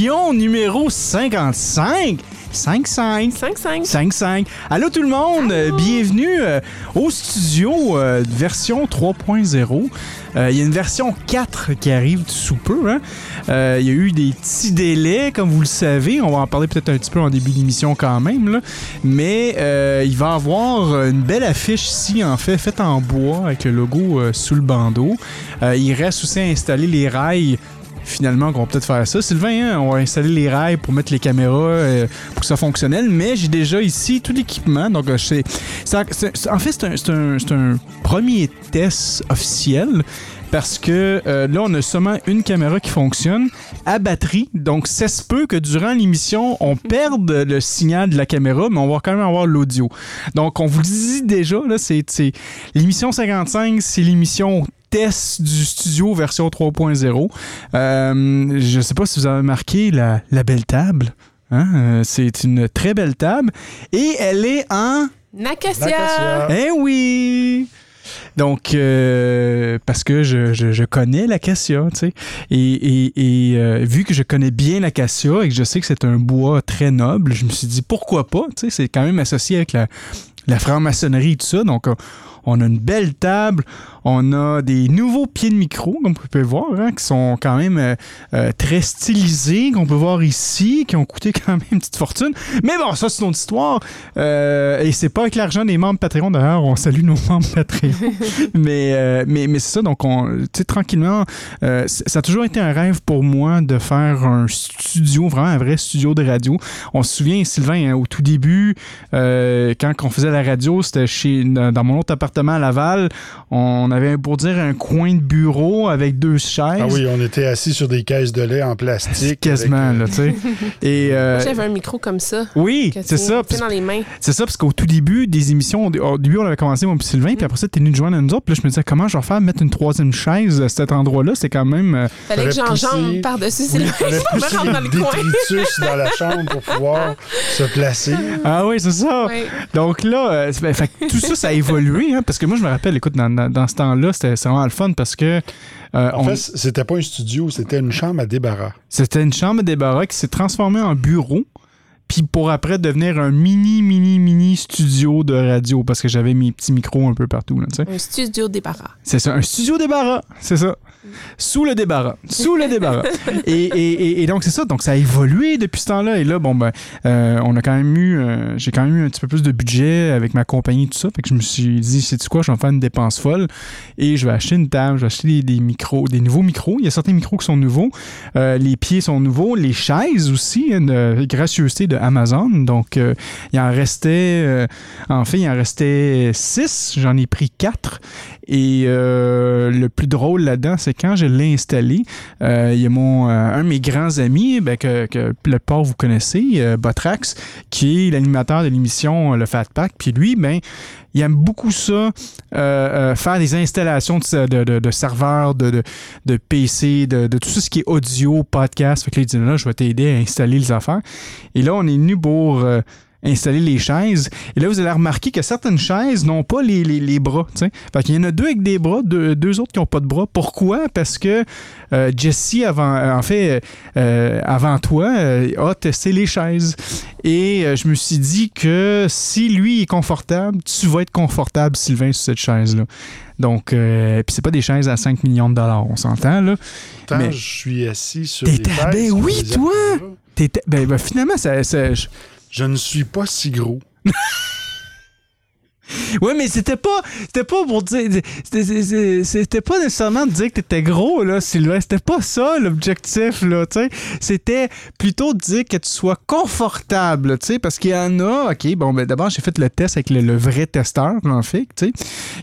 Émission numéro 55. 5-5. 5-5. 5-5. Allô tout le monde, bienvenue euh, au studio euh, version 3.0. Euh, Il y a une version 4 qui arrive sous peu. hein. Euh, Il y a eu des petits délais, comme vous le savez. On va en parler peut-être un petit peu en début d'émission quand même. là. Mais euh, il va y avoir une belle affiche ici, en fait, faite en bois avec le logo sous le bandeau. Il reste aussi à installer les rails finalement qu'on va peut-être faire ça. Sylvain, hein, on va installer les rails pour mettre les caméras euh, pour que ça fonctionnel, mais j'ai déjà ici tout l'équipement. Donc, euh, c'est, en fait, c'est un, premier test officiel. Parce que euh, là, on a seulement une caméra qui fonctionne à batterie. Donc, ça se peut que durant l'émission, on perde le signal de la caméra, mais on va quand même avoir l'audio. Donc, on vous le dit déjà, là, c'est- l'émission 55, c'est l'émission test du studio version 3.0. Euh, je sais pas si vous avez marqué la, la belle table. Hein? Euh, c'est une très belle table. Et elle est en... Nacacia. Eh oui! Donc, euh, parce que je, je, je connais l'acacia, tu sais. Et, et, et euh, vu que je connais bien l'acacia et que je sais que c'est un bois très noble, je me suis dit pourquoi pas, tu sais. C'est quand même associé avec la, la franc-maçonnerie et tout ça. Donc, euh, on a une belle table, on a des nouveaux pieds de micro, comme vous pouvez voir, hein, qui sont quand même euh, euh, très stylisés, qu'on peut voir ici, qui ont coûté quand même une petite fortune. Mais bon, ça, c'est une autre histoire. Euh, et c'est pas avec l'argent des membres Patreon, d'ailleurs, on salue nos membres Patreon. mais, mais, mais c'est ça, donc, on, tu sais, tranquillement, ça a toujours été un rêve pour moi de faire un studio, vraiment un vrai studio de radio. On se souvient, Sylvain, hein, au tout début, quand on faisait la radio, c'était chez dans mon autre appartement à Laval. On avait, pour dire, un coin de bureau avec deux chaises. Ah oui, on était assis sur des caisses de lait en plastique. Quasiment, avec, euh, là, tu sais. Et, euh, Moi, J'avais un micro comme ça. oui, c'est ça. tiens dans les mains. C'est ça, parce qu'au tout début des émissions, au début, on avait commencé, moi et Sylvain, puis après ça, t'es venu nous joindre à nous autres. Puis là, je me disais, comment je vais faire mettre une troisième chaise à cet endroit-là? C'est quand même. euh, Fallait que Fallait j'enjambe par-dessus Oui, Sylvain il fallait pour me pousser rendre dans le coin. détritus dans la chambre pour pouvoir se placer. Ah oui, c'est ça. Ouais. Donc là, euh, ben, fait que tout ça, ça a évolué, hein, parce que moi, je me rappelle, écoute, dans, dans- dans ce temps-là, c'était vraiment le fun parce que euh, En on- fait, c'était pas un studio, c'était une chambre à débarras. c'était une chambre de débarras qui s'est transformée en bureau, puis pour après devenir un mini, mini, mini studio de radio parce que j'avais mes petits micros un peu partout. Là, tu sais. Un studio débarras. C'est ça, un studio débarras, c'est ça. Sous le débarras. Sous le débarras. et, et- et- et donc, c'est ça. Donc, ça a évolué depuis ce temps-là. Et là, bon, ben, euh, on a quand même eu, euh, j'ai quand même eu un petit peu plus de budget avec ma compagnie, tout ça. Fait que je me suis dit, sais-tu quoi, je vais faire une dépense folle et je vais acheter une table, je vais acheter des, des micros, des nouveaux micros. Il y a certains micros qui sont nouveaux. Euh, les pieds sont nouveaux. Les chaises aussi, de gracieuseté de Amazon. Donc, il en restait, en fait, il en restait six. J'en ai pris quatre. Et euh, le plus drôle là-dedans, c'est quand je l'ai installé, euh, il y a mon, euh, un de mes grands amis, ben, que, le port vous connaissez, Botrax, qui est l'animateur de l'émission Le Fat Pack. Puis lui, ben, il aime beaucoup ça, faire des installations de, de, de- serveurs, de, de, PC, de, tout ce qui est audio, podcast. Fait que là, il dit là, je vais t'aider à installer les affaires. Et là, on est venu pour installer les chaises. Et là, vous allez remarquer que certaines chaises n'ont pas les, les, les bras. tu sais. Fait qu'il y en a deux avec des bras, deux, deux autres qui n'ont pas de bras. Pourquoi? Parce que euh, Jesse, avant, euh, en fait, euh, avant toi, euh, a testé les chaises. Et euh, je me suis dit que si lui est confortable, tu vas être confortable, Sylvain, sur cette chaise-là. Donc, euh, puis c'est pas des chaises à 5 millions de dollars, on s'entend, là. Mais- je suis assis sur les chaises, ben oui, toi! T'étais- ben, ben, finalement, ça, ça- je- Je ne suis pas si gros. Ouais, mais c'était pas, c'était pas pour dire, c'était- pas nécessairement de dire que t'étais gros, là, Sylvain. C'était pas ça l'objectif, là, tu. C'était plutôt de dire que tu sois confortable, tu parce qu'il y en a, ok, bon, ben d'abord, j'ai fait le test avec le, vrai testeur, en fait, tu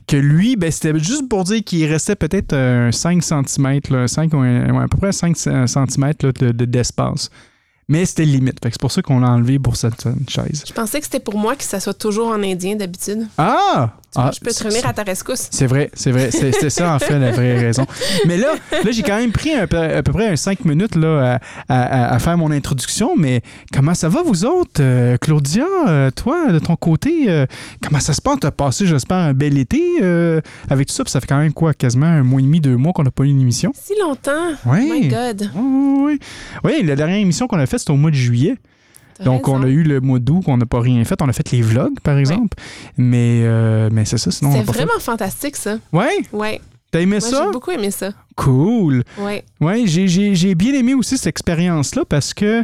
que lui, ben c'était juste pour dire qu'il restait peut-être un 5 cm, là, 5, ou un- ouais, à peu près 5 cm là, de- de- d'espace. Mais c'était limite. Fait que c'est pour ça qu'on l'a enlevé pour cette euh, chaise. Je pensais que c'était pour moi que ça soit toujours en indien d'habitude. Ah! Ah, je peux te revenir à ta rescousse. C'est vrai, c'est vrai. C'est- C'était ça, en fait, la vraie raison. Mais là, là j'ai quand même pris un peu- à peu près un 5 minutes là, à, à- à faire mon introduction. Mais comment ça va, vous autres? Euh, Claudia, euh, toi, de ton côté, euh, comment ça se passe? T'as passé, j'espère, un bel été avec tout ça. Puis ça fait quand même quoi, quasiment un mois et demi, deux mois qu'on n'a pas eu une émission? Si longtemps. Oui. Oh my God. Oui, oui, oui. Oui, la dernière émission qu'on a faite, c'était au mois de juillet. Donc, on a eu le mois d'août qu'on n'a pas rien fait. On a fait les vlogs, par exemple. Mais, euh, mais c'est ça, sinon on C'est fait. vraiment fantastique, ça. Ouais, Ouais. t'as aimé Moi, ça? j'ai beaucoup aimé ça. Cool. Ouais. Ouais, j'ai- bien aimé aussi cette expérience-là parce que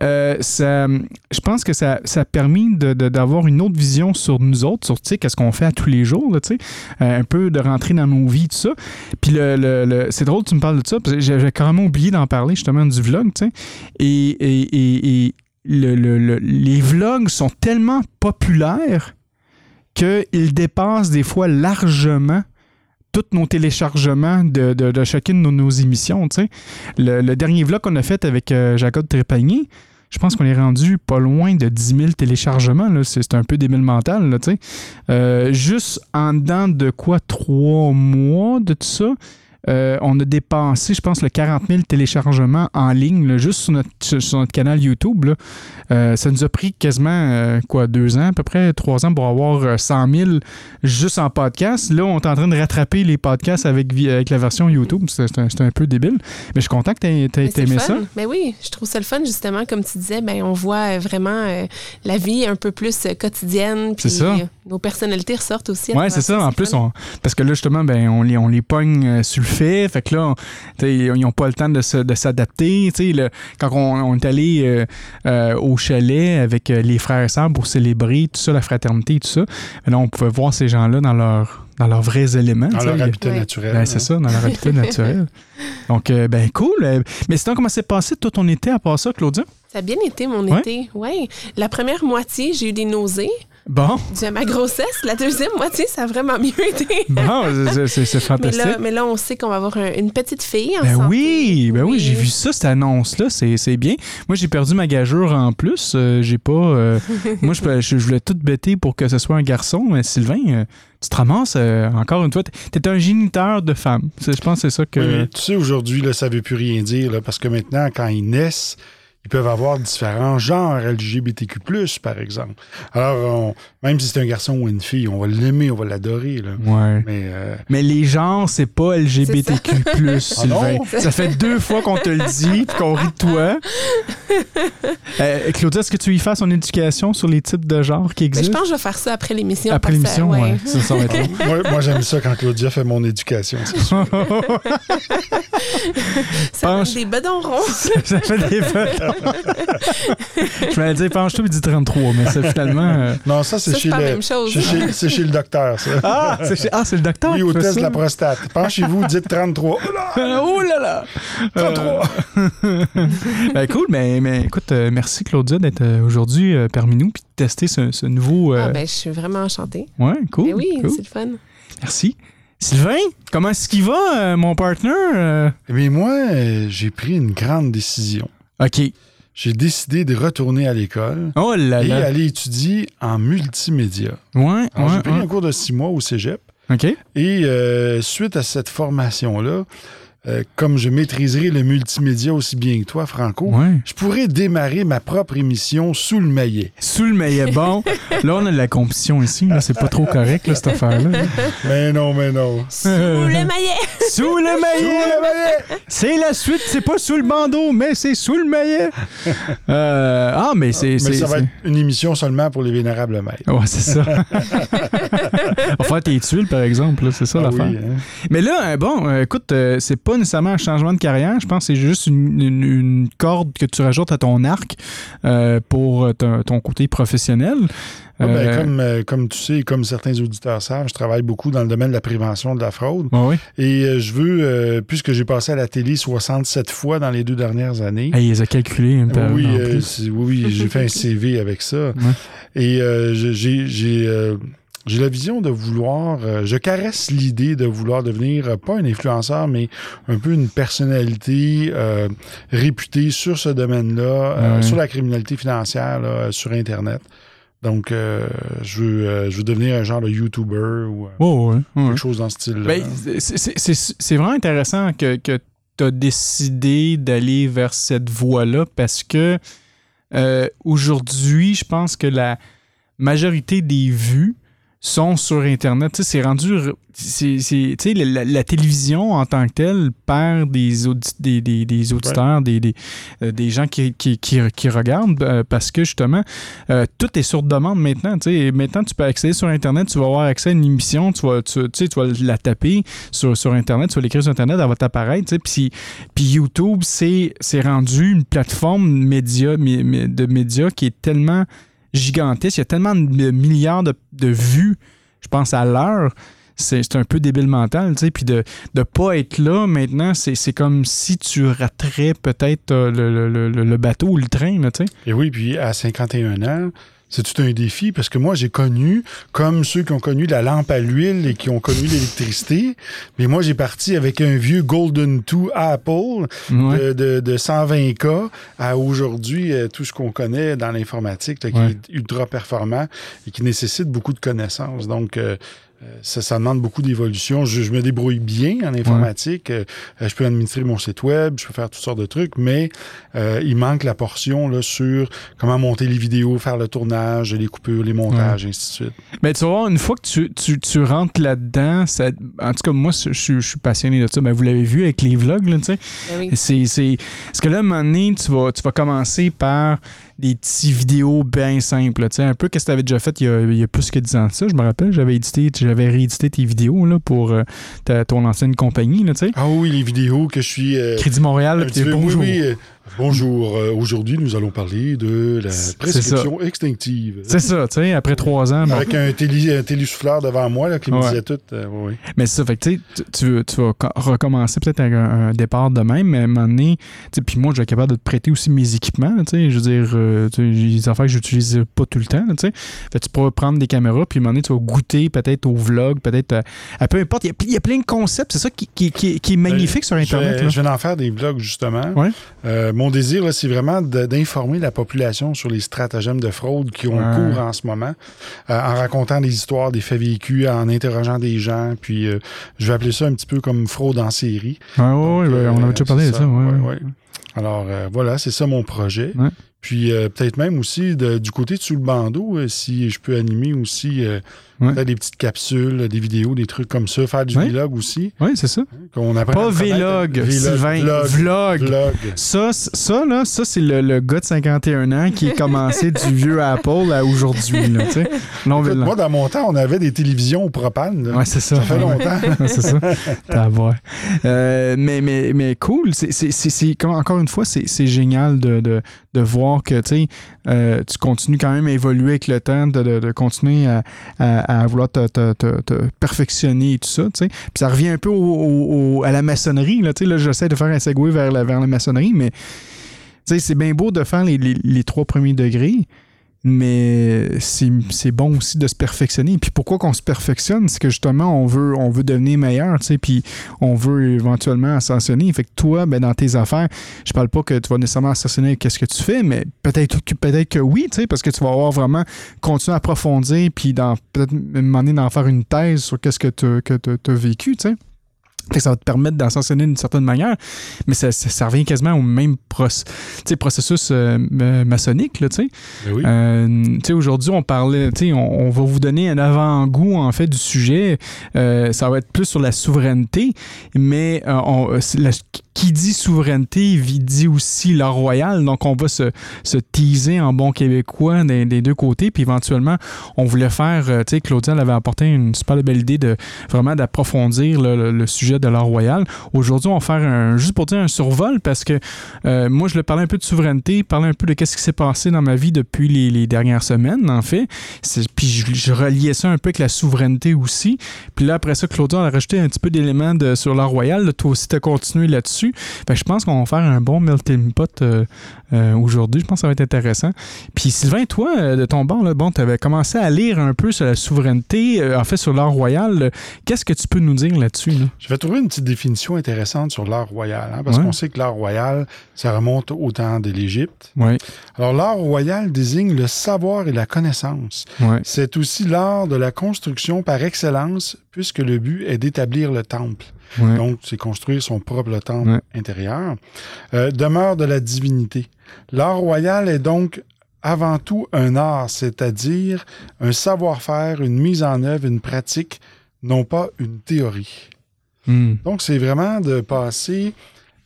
euh, ça, je pense que ça, ça a permis d'avoir une autre vision sur nous autres, sur tu sais, qu'est-ce qu'on fait à tous les jours, là, tu sais, euh, un peu de rentrer dans nos vies, tout ça. Puis le, le- le- c'est drôle que tu me parles de ça, parce que j'avais carrément oublié d'en parler justement du vlog, tu sais. Et, et, et- et le- le- le- les vlogs sont tellement populaires qu'ils dépassent des fois largement tous nos téléchargements de, chacune de nos émissions. Le, le dernier vlog qu'on a fait avec euh, Jacob Trépanier, je pense qu'on est rendu pas loin de 10 000 téléchargements. C'est un peu débile mental. Là. Euh, juste en dedans de quoi, trois mois de tout ça, euh, on a dépensé, je pense, le 40 000 téléchargements en ligne, là, juste sur notre, sur- notre canal YouTube. là. Euh, ça nous a pris quasiment, euh, quoi, deux ans, à peu près trois ans pour avoir euh, 100 000 juste en podcast. Là, on est en train de rattraper les podcasts avec, avec la version YouTube. C'est un, un peu débile. Mais je suis content que tu aies, Mais aimé ça. fun. Ben oui, je trouve ça le fun, justement, comme tu disais, ben on voit vraiment la vie un peu plus quotidienne. C'est puis, ça. Nos personnalités ressortent aussi. travers c'est ça. En plus, on- parce que là, justement, ben, on, les, on les pogne sur le fait. Fait que là, on- ils n'ont pas le temps de, se- de s'adapter. Tu sais, le- Quand on, on est allé euh, euh, au chalet avec euh, les frères et sœurs pour célébrer tout ça, la fraternité et tout ça, là, on pouvait voir ces gens-là dans, leur, dans leurs vrais éléments. Dans leur habitat Ouais. naturel. Ben, hein. c'est ça, dans leur habitat naturel. Donc, euh, ben cool. Mais sinon, comment s'est passé tout ton été à part ça, Claudia? Ça a bien été, mon Ouais. été. Oui. La première moitié, j'ai eu des nausées Bon, dû à ma grossesse. La deuxième moitié, ça a vraiment mieux été. bon, c'est- Mais fantastique. là, mais là, on sait qu'on va avoir un- une petite fille en Ben santé. oui, ben oui, Oui. j'ai vu ça, cette annonce-là, c'est c'est bien. Moi, j'ai perdu ma gageure en plus. euh, j'ai pas. euh, moi, je, je, voulais tout bêter pour que ce soit un garçon, mais Sylvain, euh, tu te ramasses euh, encore une fois. T'es t'es un géniteur de femme. C'est- Je pense que c'est ça que. Oui, mais tu sais, aujourd'hui, là, ça ne veut plus rien dire, là, parce que maintenant, quand ils naissent, ils peuvent avoir différents genres LGBTQ+, par exemple. Alors, on- même si c'est un garçon ou une fille, on va l'aimer, on va l'adorer. là. Ouais. Mais euh, Mais les genres, c'est pas LGBTQ+, Ah Sylvain. non? ça fait deux fois qu'on te le dit puis qu'on rit de toi. Euh, Claudia, est-ce que tu y fasses son éducation sur les types de genres qui Mais je existent? pense que je vais faire ça après l'émission. Après l'émission, ouais. ouais. Ça, ça long. moi, moi, j'aime ça quand Claudia fait mon éducation. Ça Penche. donne des bedons ronds. ça fait des bâtons. Je m'allais dire, penche-toi et dis 33, mais ça, finalement. euh, Non, ça, c'est chez, c'est le- même chose. c'est chez- c'est chez le docteur, ça. Ah, c'est chez- ah, c'est le docteur oui, au test ça. de la prostate. Penchez-vous, dites 33. Oh là! là là! 33! Ben, cool, mais, mais écoute, euh, merci Claudia d'être euh, aujourd'hui euh, parmi nous puis de tester ce, ce nouveau. euh, Ah, ben, je suis vraiment enchantée. Ouais, cool. Ben oui, cool. c'est le fun. Merci. Sylvain, comment est-ce qu'il va, euh, mon partner? Euh, Mais moi, euh, j'ai pris une grande décision. OK. J'ai décidé de retourner à l'école Oh là et là. aller étudier en multimédia. Ouais, Alors, ouais, j'ai pris ouais. un cours de six mois au cégep. OK. Et euh, suite à cette formation-là, euh, comme je maîtriserai le multimédia aussi bien que toi, Franco, Ouais. je pourrais démarrer ma propre émission sous le maillet. Sous le maillet bon. là, on a de la compétition ici. Là, c'est pas trop correct, là, cette affaire-là. Mais non, mais non. Sous le maillet! Sous le Sous maillet! le maillet! C'est la suite, c'est pas sous le bandeau, mais c'est sous le maillet. Euh, ah, mais c'est. Mais c'est- ça va être une émission seulement pour les vénérables maîtres. Ouais, c'est ça. On va faire tes tuiles, par exemple, là, c'est ça Ah l'affaire. oui, hein. Mais là, euh, bon, écoute, c'est pas nécessairement un changement de carrière. Je pense que c'est juste une, une- une corde que tu rajoutes à ton arc euh, pour ton, ton côté professionnel. Ah, ben, Euh, comme, euh, comme tu sais, comme certains auditeurs savent, je travaille beaucoup dans le domaine de la prévention de la fraude. oui. Et je veux, puisque j'ai passé à la télé 67 fois dans les deux dernières années. Ils les ont calculés. hein, oui, oui, oui, j'ai fait un CV avec ça. Et j'ai j'ai, la vision de vouloir, euh, je caresse l'idée de vouloir devenir, euh, pas un influenceur, mais un peu une personnalité euh, réputée sur ce domaine-là, sur la criminalité financière, là, sur Internet. Donc, euh, je, veux, euh, je veux devenir un genre de YouTuber ou Oh, ouais, ouais. quelque chose dans ce style-là. Ben, c'est- vraiment intéressant que, que tu as décidé d'aller vers cette voie-là parce que euh, aujourd'hui, je pense que la majorité des vues sont sur Internet. C'est rendu. c'est- la, la- télévision en tant que telle perd des, audi- des, des- des auditeurs, des, des, euh, des gens qui, qui, qui, qui regardent euh, parce que justement, euh, tout est sur demande maintenant. Maintenant, tu peux accéder sur Internet, tu vas avoir accès à une émission, tu vas, tu, tu vas la taper sur, sur Internet, tu vas l'écrire sur Internet, elle va t'apparaître. Puis, YouTube, c'est rendu une plateforme média, mé- mé- de médias qui est tellement gigantesque. Il y a tellement de milliards de, vues, je pense, à l'heure. C'est un peu débile mental, tu sais. Puis de ne pas être là maintenant, c'est comme si tu raterais peut-être euh, le, le- bateau ou le train, tu sais. Et oui, puis à 51 ans, c'est tout un défi? Parce que moi, j'ai connu, comme ceux qui ont connu la lampe à l'huile et qui ont connu l'électricité, mais moi, j'ai parti avec un vieux Golden 2 Apple Ouais. de, de- de 120K à aujourd'hui, euh, tout ce qu'on connaît dans l'informatique, qui Ouais. est ultra performant et qui nécessite beaucoup de connaissances. Donc, euh, ça, ça demande beaucoup d'évolution. Je, je me débrouille bien en informatique. Euh, euh, je peux administrer mon site web, je peux faire toutes sortes de trucs, mais euh, il manque la portion là, sur comment monter les vidéos, faire le tournage, les coupures, les montages, ainsi de suite. Mais tu vas voir, une fois que tu, tu, tu rentres là-dedans, ça- en tout cas, moi, je, je- je suis passionné de ça. Ben, vous l'avez vu avec les vlogs, là, tu sais. Ben oui. C'est, c'est... Parce que là, à un moment donné, tu vas, tu vas commencer par des petits vidéos bien simples. là, tu sais, un peu qu'est-ce que tu avais déjà fait il y, a, il y a plus que 10 ans de ça. Je me rappelle, j'avais édité, j'avais réédité tes vidéos là, pour euh, ta- ton ancienne compagnie. Là, tu sais. Ah oui, les vidéos que je suis... euh, Crédit Montréal, puis oui, bonjour. oui, euh, bonjour. Euh, Aujourd'hui, nous allons parler de la prescription extinctive. C'est ça, tu sais, après trois ans. bon. Avec un, télé, un télésouffleur devant moi là, qui me Ouais. disait tout. euh, oui. Mais c'est ça, fait que tu sais, tu- vas co- recommencer peut-être avec un, un départ de même, mais à un moment donné, puis moi, je vais être capable de te prêter aussi mes équipements, tu sais, je veux dire, euh, des affaires que j'utilise pas tout le temps, tu sais. Fait tu pourras prendre des caméras, puis à un moment donné, tu vas goûter peut-être au vlog, peut-être à, à peu importe, il y a- il y, a plein de concepts, c'est ça qui, qui, qui- qui est magnifique sur Euh, Internet, Je là. je vais en faire des vlogs, justement. Ouais. Euh, mon désir, là, c'est vraiment d'informer la population sur les stratagèmes de fraude qui ont cours en ce moment, euh, en racontant des histoires, des faits vécus, en interrogeant des gens. Puis, euh, je vais appeler ça un petit peu comme fraude en série. Ouais, euh, on avait déjà parlé de ça, ouais, ouais, ouais. ouais. Alors, euh, voilà, c'est ça mon projet. Puis, euh, peut-être même aussi de- du côté de sous le bandeau, euh, si je peux animer aussi euh, Ouais. des petites capsules, des vidéos, des trucs comme ça, faire du Ouais. vlog aussi. Ouais, c'est ça. Qu'on apprenne Pas vlog, Sylvain, vlog. vlog. vlog. Ça, ça, là, ça, c'est le, le gars de 51 ans qui est commencé du vieux Apple à aujourd'hui, là. Non, Écoute, moi, dans mon temps, on avait des télévisions au propane. Ouais, c'est ça. Ça fait longtemps. C'est ça. T'as. Euh, mais, mais, mais cool. C'est, c'est, c'est, encore une fois, c'est, c'est génial de, de, de voir que tu sais, euh, tu continues quand même à évoluer avec le temps, de, de, continuer à, à, vouloir te, te- te- perfectionner et tout ça. Puis ça revient un peu au- à la maçonnerie. Là, là, j'essaie de faire un segway vers la, vers la maçonnerie, mais c'est bien beau de faire les, les- les trois premiers degrés. Mais c'est bon aussi de se perfectionner. Puis pourquoi qu'on se perfectionne? C'est que justement, on veut, on veut devenir meilleur, tu sais, puis on veut éventuellement ascensionner. Fait que toi, ben, dans tes affaires, je parle pas que tu vas nécessairement ascensionner avec ce que tu fais, mais peut-être que, peut-être que oui, tu sais, parce que tu vas avoir vraiment continué à approfondir, puis peut-être demander d'en faire une thèse sur qu'est-ce que tu as vécu, tu sais. Fait que ça va te permettre d'ascensionner d'une certaine manière, mais ça, ça- ça revient quasiment au même proc- tu sais, processus euh, euh, maçonnique, là. Ben oui. Euh, aujourd'hui, on parlait, on, on va vous donner un avant-goût, en fait, du sujet. Euh, ça va être plus sur la souveraineté, mais on- c'est la- qui dit souveraineté dit aussi la royale. Donc, on va se, se teaser en bon québécois des, des deux côtés. Puis, éventuellement, on voulait faire, tu sais, Claudia elle avait apporté une super belle idée de vraiment d'approfondir le, le- le sujet épisode de royal. Aujourd'hui, on va faire un, juste pour dire un survol parce que euh, moi, je le parlais un peu de souveraineté, parler un peu de qu'est-ce qui s'est passé dans ma vie depuis les, les dernières semaines, en fait. Puis je, reliais ça un peu avec la souveraineté aussi. Puis là, après ça, Claudia a rajouté un petit peu d'éléments sur l'art royal. Toi aussi, tu as continué là-dessus. Je pense qu'on va faire un bon melting pot euh, euh, aujourd'hui. Je pense que ça va être intéressant. Puis Sylvain, toi, de ton bord, bon, tu avais commencé à lire un peu sur la souveraineté, en fait sur l'art royal. Qu'est-ce que tu peux nous dire là-dessus? Là? Je vais trouver une petite définition intéressante sur l'art royal, hein, parce Ouais. qu'on sait que l'art royal, ça remonte au temps de l'Égypte. Alors, l'art royal désigne le savoir et la connaissance. C'est aussi l'art de la construction par excellence, puisque le but est d'établir le temple. Donc, c'est construire son propre temple intérieur. Euh, demeure de la divinité. L'art royal est donc avant tout un art, c'est-à-dire un savoir-faire, une mise en œuvre, une pratique, non pas une théorie. Hmm. Donc, c'est vraiment de passer,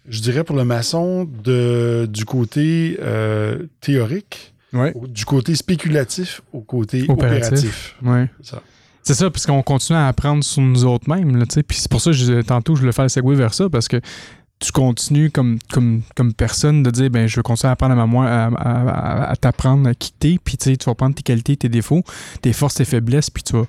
je dirais pour le maçon, de, du côté euh, théorique, Ouais. au- du côté spéculatif au côté Opératif. opératif. Ouais. C'est ça. C'est ça, parce qu'on continue à apprendre sur nous autres mêmes. Puis c'est pour ça que je, tantôt, je le segway vers ça, parce que tu continues comme, comme, comme personne de dire ben je veux continuer à apprendre à, moi, à, à- à- à t'apprendre à quitter, puis tu sais, tu vas prendre tes qualités, tes défauts, tes forces, tes faiblesses, puis tu vas,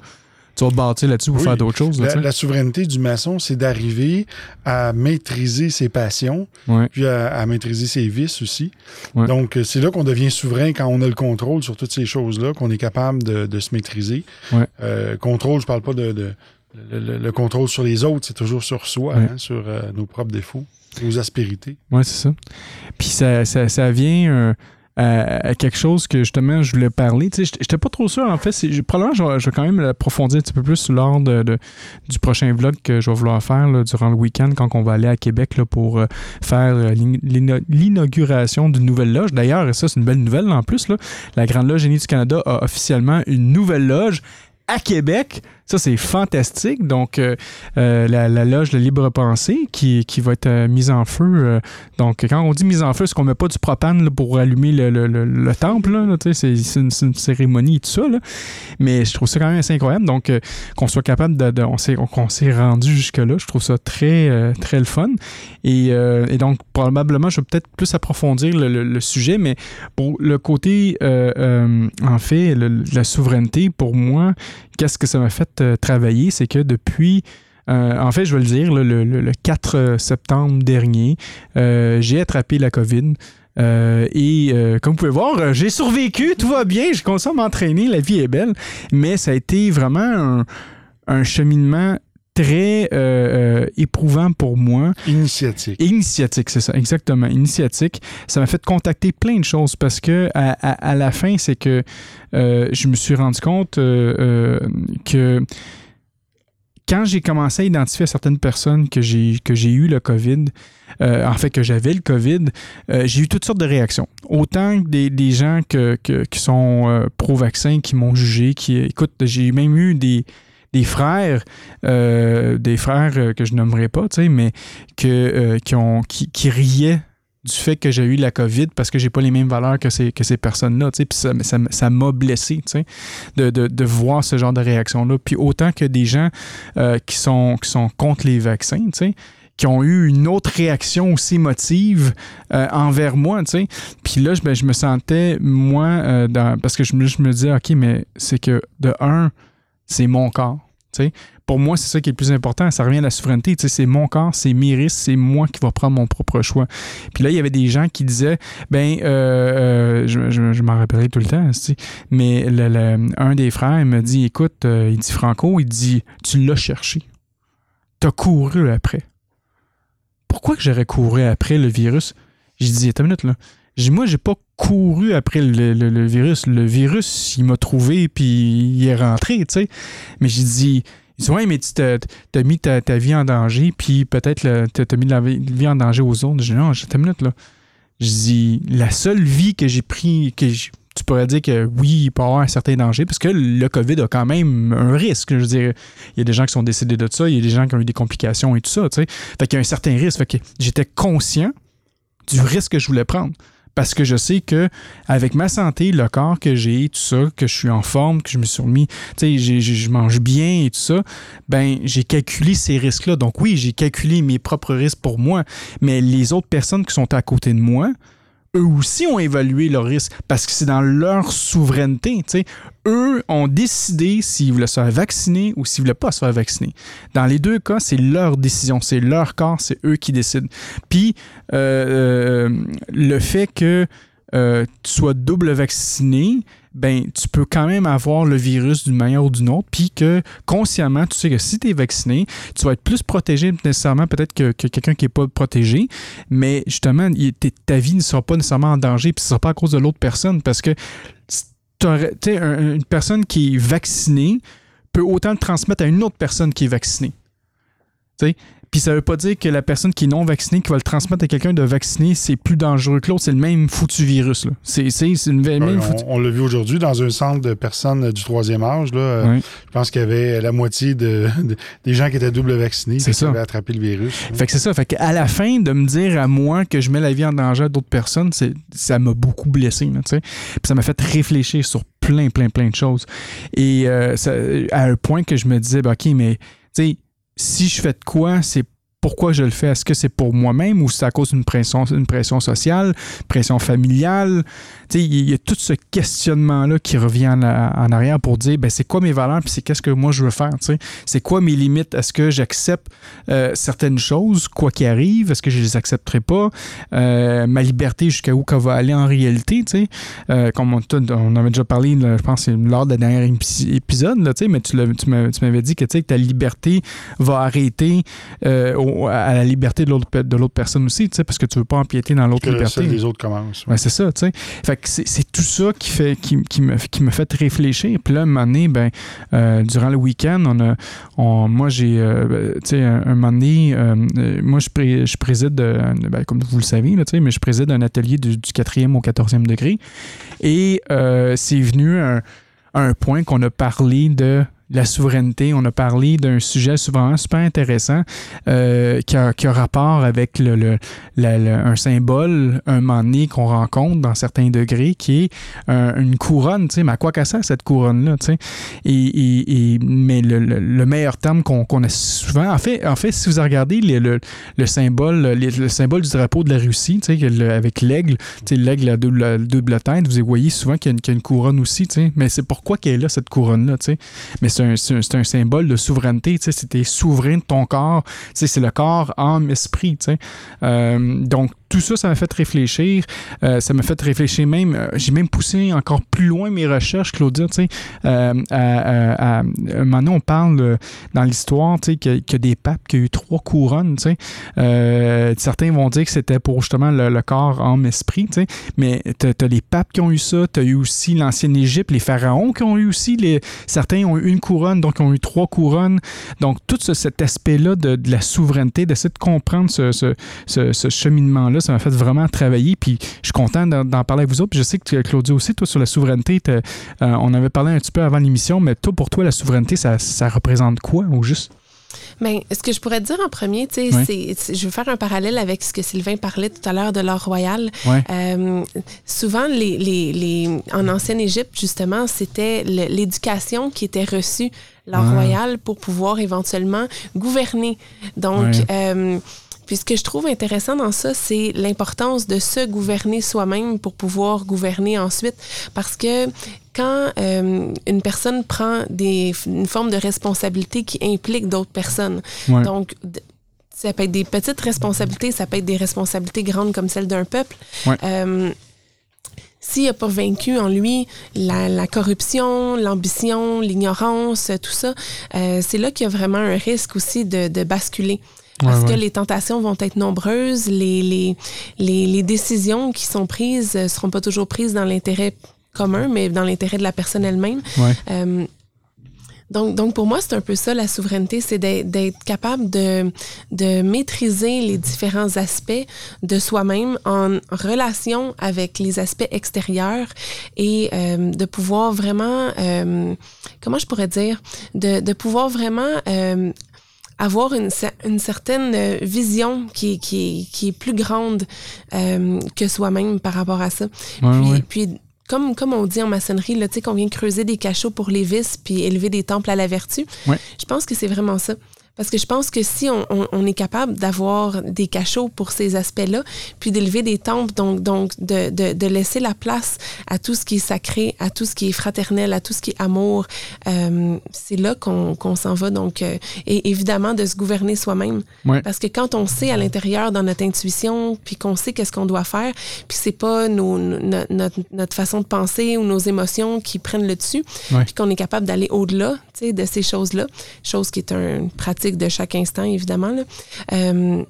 tu vas te bâtir là-dessus pour Oui. faire d'autres choses. Là, La, souveraineté du maçon, c'est d'arriver à maîtriser ses passions, Ouais. puis à, à maîtriser ses vices aussi. Ouais. Donc, euh, c'est là qu'on devient souverain quand on a le contrôle sur toutes ces choses-là, qu'on est capable de, de se maîtriser. Ouais. Euh, contrôle, je parle pas de, de- le, le- le contrôle sur les autres, c'est toujours sur soi, hein, sur euh, nos propres défauts, nos aspérités. Oui, c'est ça. Puis ça, ça, ça vient euh, à, à quelque chose que justement je voulais parler. Tu sais, j'étais- pas trop sûr en fait. Probablement, je vais, quand même l'approfondir un petit peu plus lors de, du prochain vlog que je vais vouloir faire durant le week-end quand on va aller à Québec pour euh, faire euh, l'in- l'ina- l'inauguration d'une nouvelle loge. D'ailleurs, ça c'est une belle nouvelle en plus. La Grande Loge Génie du Canada a officiellement une nouvelle loge à Québec. Ça, c'est fantastique. Donc, euh, euh, la, loge de libre pensée qui, qui va être euh, mise en feu. donc, quand on dit mise en feu, c'est qu'on met pas du propane pour allumer le, le- le- le temple. c'est c'est une, cérémonie et tout ça. là. Mais je trouve ça quand même assez incroyable. Donc, qu'on soit capable de. de- on s'est s'est rendu jusque-là, je trouve ça très, très le fun. Et, et donc, probablement, je vais peut-être plus approfondir le, sujet, mais pour le côté, en fait, la souveraineté, pour moi, qu'est-ce que ça m'a fait euh, travailler, c'est que depuis, euh, en fait, je vais le dire, le, le- le 4 septembre dernier, euh, j'ai attrapé la COVID. Euh, et euh, comme vous pouvez voir, euh, j'ai survécu, tout va bien, je à m'entraîner, la vie est belle, mais ça a été vraiment un, un cheminement très euh, euh, éprouvant pour moi. Initiatique. Initiatique, c'est ça, exactement. Initiatique. Ça m'a fait contacter plein de choses parce que à, à- à la fin, c'est que euh, je me suis rendu compte que quand j'ai commencé à identifier certaines personnes que j'ai que j'ai eu le COVID, euh, en fait que j'avais le COVID, euh, j'ai eu toutes sortes de réactions. Autant que des, des gens que, que- qui sont euh, pro-vaccin, qui m'ont jugé, qui écoute, j'ai même eu des des frères, euh, des frères euh, que je nommerai pas, tu sais, mais que, euh, qui, ont, qui, riaient du fait que j'ai eu la COVID parce que j'ai pas les mêmes valeurs que ces, que ces personnes-là, puis ça, ça, ça m'a blessé, de, de, de voir ce genre de réaction-là. Puis autant que des gens qui, sont, qui sont contre les vaccins, qui ont eu une autre réaction aussi émotive euh, envers moi, tu sais. Puis là, je, je me sentais, moi, dans- parce que je je me disais, OK, mais c'est que de un, c'est mon corps. tu. Pour moi, c'est ça qui est le plus important. Ça revient à la souveraineté. tu C'est mon corps, c'est mes risques, c'est moi qui va prendre mon propre choix. Puis là, il y avait des gens qui disaient, ben, euh, euh, je, m'en rappellerai tout le temps, tu mais un des frères me dit, écoute, euh, il dit Franco, il dit, tu l'as cherché. T'as couru après. Pourquoi que j'aurais couru après le virus? J'ai dit, attends une minute, là. J'ai moi, j'ai pas couru après le, le- virus. Le virus, il m'a trouvé, puis il est rentré, tu sais. Mais j'ai dit, il dit, ouais, mais tu t'as mis ta, ta vie en danger, puis peut-être t'as mis la vie en danger aux autres. J'ai dit, non, attends une minute, là. J'ai dit, la seule vie que j'ai pris, que j'ai- tu pourrais dire que oui, il peut y avoir un certain danger, parce que le COVID a quand même un risque. Je veux dire, il y a des gens qui sont décédés de ça, il y a des gens qui ont eu des complications et tout ça, tu sais. Fait qu'il y a un certain risque. J'étais conscient du risque que je voulais prendre. Parce que je sais que avec ma santé, le corps que j'ai, tout ça, que je suis en forme, que je me suis remis, tu sais, je mange bien et tout ça, ben j'ai calculé ces risques-là. Donc oui, j'ai calculé mes propres risques pour moi, mais les autres personnes qui sont à côté de moi, eux aussi ont évalué leurs risques parce que c'est dans leur souveraineté. Eux ont décidé s'ils voulaient se faire vacciner ou s'ils voulaient pas se faire vacciner. Dans les deux cas, c'est leur décision, c'est leur corps, c'est eux qui décident. Puis euh, euh, le fait que euh, tu sois double vacciné, ben tu peux quand même avoir le virus d'une manière ou d'une autre, puis que consciemment, tu sais que si tu es vacciné, tu vas être plus protégé nécessairement peut-être que, quelqu'un qui n'est pas protégé, mais justement, ta vie ne sera pas nécessairement en danger, puis ce ne sera pas à cause de l'autre personne, parce que une personne qui est vaccinée peut autant le transmettre à une autre personne qui est vaccinée. Puis ça veut pas dire que la personne qui est non vaccinée, qui va le transmettre à quelqu'un de vacciné, c'est plus dangereux que l'autre. C'est le même foutu virus. C'est, une même On, l'a vu aujourd'hui dans un centre de personnes du troisième âge. Là, Je pense qu'il y avait la moitié de, des gens qui étaient double vaccinés qui avaient attrapé le virus. Fait que c'est ça. Fait qu'à la fin, de me dire à moi que je mets la vie en danger à d'autres personnes, ça m'a beaucoup blessé. Puis ça m'a fait réfléchir sur plein, plein, plein de choses. Et euh, à un point que je me disais, ben, OK, mais tu sais, si je fais de quoi, c'est pourquoi je le fais? Est-ce que c'est pour moi-même ou c'est à cause d'une pression, une pression sociale, pression familiale? Il y a tout ce questionnement-là qui revient en, arrière pour dire ben, c'est quoi mes valeurs puis c'est qu'est-ce que moi je veux faire. C'est quoi mes limites? Est-ce que j'accepte euh, certaines choses, quoi qu'il arrive? Est-ce que je les accepterai pas? Euh, ma liberté, jusqu'à où qu'elle va aller en réalité? Euh, comme on, on, avait déjà parlé, je pense, lors de la dernière épisode, là, mais tu, tu m'avais dit que, que ta liberté va arrêter au, à la liberté de l'autre personne aussi, parce que tu veux pas empiéter dans l'autre liberté. Que les autres commencent. c'est ça, tu sais. Fait c'est tout ça qui, fait, qui, qui, me, qui me fait réfléchir. Puis là, un moment donné, ben, euh, durant le week-end, on a, on, moi, j'ai, euh, tu sais, un, moment donné, euh, moi, je, je préside, ben, comme vous le savez, là, mais je préside un atelier du, du 4e au 14e degré. Et c'est venu un, un point qu'on a parlé de la souveraineté. On a parlé d'un sujet souvent super intéressant euh, qui, a, qui, a, rapport avec le, le, un symbole, un moment donné qu'on rencontre dans certains degrés, qui est une couronne. Mais à quoi qu'à ça, cette couronne-là? Et, et, mais le, le, meilleur terme qu'on a souvent, en fait, en fait, si vous regardez le, le, symbole, le, symbole du drapeau de la Russie, avec l'aigle, l'aigle à double, double tête, vous voyez souvent qu'il y, a une couronne aussi. Mais c'est pourquoi qu'elle est là, cette couronne-là? Mais c'est un, symbole de souveraineté. Tu sais, souverain de ton corps. C'est le corps, âme, esprit. Tu. Euh, donc, tout ça, ça m'a fait réfléchir. Euh, ça m'a fait réfléchir même. Euh, j'ai même poussé encore plus loin mes recherches, Claudia. Tu sais, euh, à, maintenant, on parle dans l'histoire tu sais, qu'il y, a des papes qui ont eu trois couronnes. Tu sais. certains vont dire que c'était pour justement le, corps, âme, esprit. Tu sais. Mais tu as, les papes qui ont eu ça. Tu as eu aussi l'ancienne Égypte, les pharaons qui ont eu aussi. Les, certains ont eu une couronne, donc ont eu trois couronnes. Donc, tout cet aspect-là de, la souveraineté, d'essayer de comprendre ce, ce, ce cheminement-là, ça m'a fait vraiment travailler. Puis je suis content d'en parler avec vous autres. je sais que Claudia aussi, toi, sur la souveraineté, euh, on avait parlé un petit peu avant l'émission, mais toi, pour toi, la souveraineté, ça, représente quoi au juste? Bien, ce que je pourrais te dire en premier, tu sais, c'est, je veux faire un parallèle avec ce que Sylvain parlait tout à l'heure de l'or royal. Euh, souvent, les, les, en ancienne Égypte, justement, c'était l'éducation qui était reçue, l'or royal, pour pouvoir éventuellement gouverner. Donc, euh, puis ce que je trouve intéressant dans ça, c'est l'importance de se gouverner soi-même pour pouvoir gouverner ensuite. Parce que quand euh, une personne prend des, une forme de responsabilité qui implique d'autres personnes, donc ça peut être des petites responsabilités, ça peut être des responsabilités grandes comme celle d'un peuple. Euh, s'il n'a pas vaincu en lui la, corruption, l'ambition, l'ignorance, tout ça, euh, c'est là qu'il y a vraiment un risque aussi de, de basculer. Parce que les tentations vont être nombreuses, les, les, les, décisions qui sont prises ne seront pas toujours prises dans l'intérêt commun, mais dans l'intérêt de la personne elle-même. Euh, donc, donc, pour moi, c'est un peu ça, la souveraineté, c'est d'être capable de, de maîtriser les différents aspects de soi-même en relation avec les aspects extérieurs et euh, de pouvoir vraiment, euh, comment je pourrais dire, de, de pouvoir vraiment avoir une, une certaine euh, vision qui, qui, qui est plus grande euh, que soi-même par rapport à ça. puis, puis comme, comme on dit en maçonnerie, là, qu'on vient creuser des cachots pour les vices puis élever des temples à la vertu. Je pense que c'est vraiment ça. Parce que je pense que si on, est capable d'avoir des cachots pour ces aspects-là, puis d'élever des temples, donc, donc de, de, laisser la place à tout ce qui est sacré, à tout ce qui est fraternel, à tout ce qui est amour, euh, c'est là qu'on s'en va. Donc, euh, et évidemment, de se gouverner soi-même. Parce que quand on sait à l'intérieur, dans notre intuition, puis qu'on sait qu'est-ce qu'on doit faire, puis c'est pas nos, notre, notre, façon de penser ou nos émotions qui prennent le dessus, puis qu'on est capable d'aller au-delà de ces choses-là, chose qui est une pratique de chaque instant, évidemment. Euh,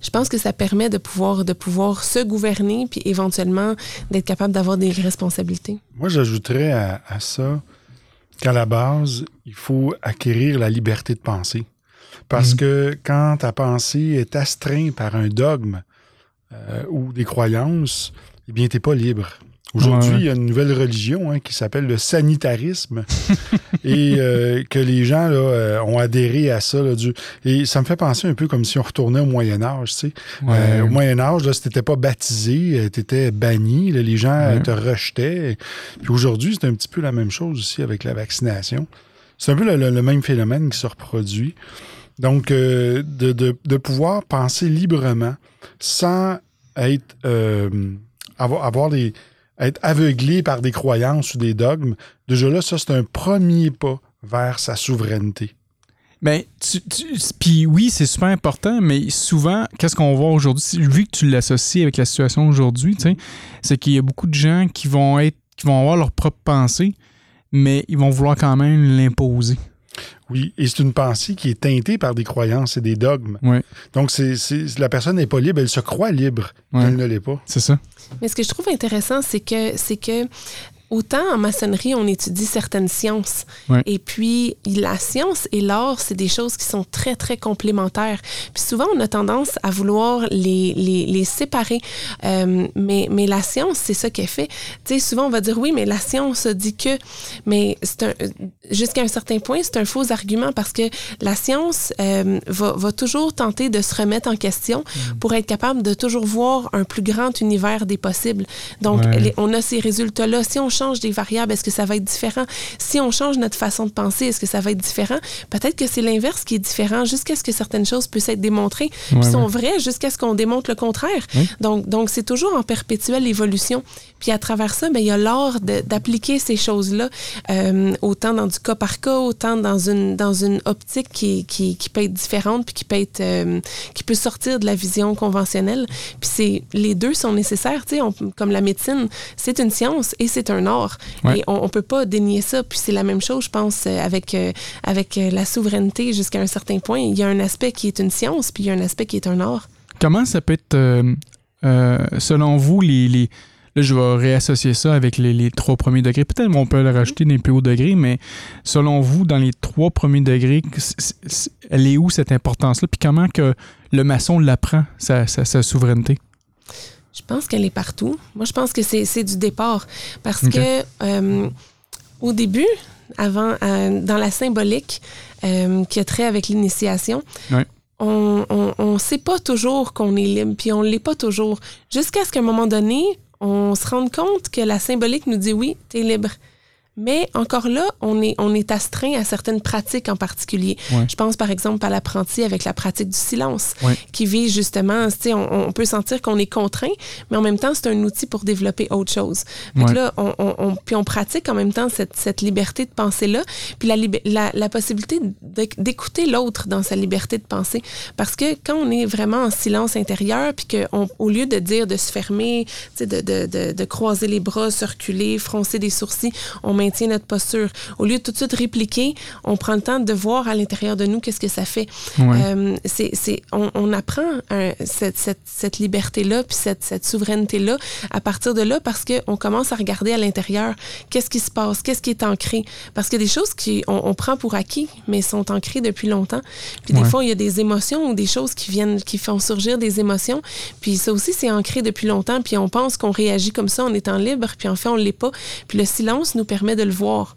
je pense que ça permet de pouvoir, de pouvoir se gouverner puis éventuellement d'être capable d'avoir des responsabilités. Moi, j'ajouterais à, ça qu'à la base, il faut acquérir la liberté de penser. Parce mhm. que quand ta pensée est astreinte par un dogme euh, ou des croyances, eh bien, tu n'es pas libre. Aujourd'hui, il y a une nouvelle religion hein, qui s'appelle le sanitarisme et euh, que les gens là, euh, ont adhéré à ça. Là, du... Et ça me fait penser un peu comme si on retournait au Moyen Âge. Tu sais. Euh, au Moyen Âge, là, si t'étais pas baptisé, tu étais banni, les gens te rejetaient. Puis aujourd'hui, c'est un petit peu la même chose aussi avec la vaccination. C'est un peu le, même phénomène qui se reproduit. Donc, de, de, de, pouvoir penser librement sans être avoir, avoir des être aveuglé par des croyances ou des dogmes, déjà là, ça, c'est un premier pas vers sa souveraineté. Ben, puis oui, c'est super important, mais souvent, qu'est-ce qu'on voit aujourd'hui, vu que tu l'associes avec la situation aujourd'hui, c'est qu'il y a beaucoup de gens qui vont être, qui vont avoir leur propre pensée, mais ils vont vouloir quand même l'imposer. Oui, et c'est une pensée qui est teintée par des croyances et des dogmes. Donc, c'est, la personne n'est pas libre, elle se croit libre, elle ne l'est pas. C'est ça. Mais ce que je trouve intéressant, c'est que, c'est que Autant en maçonnerie, on étudie certaines sciences. Et puis, la science et l'art, c'est des choses qui sont très, très complémentaires. Puis souvent, on a tendance à vouloir les, les, les séparer. Euh, mais, mais la science, c'est ça qu'elle fait. Tu sais, souvent, on va dire oui, mais la science dit que. Mais jusqu'à un certain point, c'est un faux argument parce que la science euh, va, va, toujours tenter de se remettre en question mm. pour être capable de toujours voir un plus grand univers des possibles. Donc, on a ces résultats-là. Si on change des variables, est-ce que ça va être différent? Si on change notre façon de penser, est-ce que ça va être différent? Peut-être que c'est l'inverse qui est différent jusqu'à ce que certaines choses puissent être démontrées, puis sont vraies jusqu'à ce qu'on démontre le contraire. Donc, donc c'est toujours en perpétuelle évolution. Puis à travers ça, ben, il y a l'art d'appliquer ces choses-là, euh, autant dans du cas par cas, autant dans une, dans une optique qui, qui, qui peut être différente, puis qui peut être, euh, qui peut sortir de la vision conventionnelle. Puis les deux sont nécessaires, tu sais, comme la médecine, c'est une science et c'est un Et on, on peut pas dénier ça. Puis c'est la même chose, je pense, euh, avec, avec la souveraineté jusqu'à un certain point. Il y a un aspect qui est une science, puis il y a un aspect qui est un art. Comment ça peut être, selon vous, les, les Là, je vais réassocier ça avec les, trois premiers degrés. Peut-être qu'on peut le rajouter dans les plus hauts degrés, mais selon vous, dans les trois premiers degrés, elle est où cette importance-là? Puis comment que le maçon l'apprend, sa, sa, souveraineté? Je pense qu'elle est partout. Moi, je pense que c'est du départ. Parce que euh, au début, avant, euh, dans la symbolique euh, qui a trait avec l'initiation, on ne sait pas toujours qu'on est libre, puis on ne l'est pas toujours. Jusqu'à ce qu'à un moment donné, on se rend compte que la symbolique nous dit oui, tu es libre. Mais encore là, on est, on est astreint à certaines pratiques en particulier. Je pense par exemple à l'apprenti avec la pratique du silence, qui vise justement, on, on peut sentir qu'on est contraint, mais en même temps, c'est un outil pour développer autre chose. Donc là, on, on, puis on pratique en même temps cette, cette liberté de penser-là, puis la, la, la possibilité d'écouter l'autre dans sa liberté de penser. Parce que quand on est vraiment en silence intérieur, puis qu'au lieu de dire de se fermer, de, de, de, de, croiser les bras, se reculer, froncer des sourcils, on met maintient notre posture. Au lieu de tout de suite répliquer, on prend le temps de voir à l'intérieur de nous qu'est-ce que ça fait. Euh, c'est, on, apprend cette, cette, cette liberté-là, puis cette, cette souveraineté-là à partir de là parce qu'on commence à regarder à l'intérieur qu'est-ce qui se passe, qu'est-ce qui est ancré. Parce qu'il y a des choses qu'on on prend pour acquis, mais sont ancrées depuis longtemps. Puis des fois, il y a des émotions ou des choses qui viennent, qui font surgir des émotions. Puis ça aussi, c'est ancré depuis longtemps. Puis on pense qu'on réagit comme ça en étant libre, puis en fait, on ne l'est pas. Puis le silence nous permet de le voir.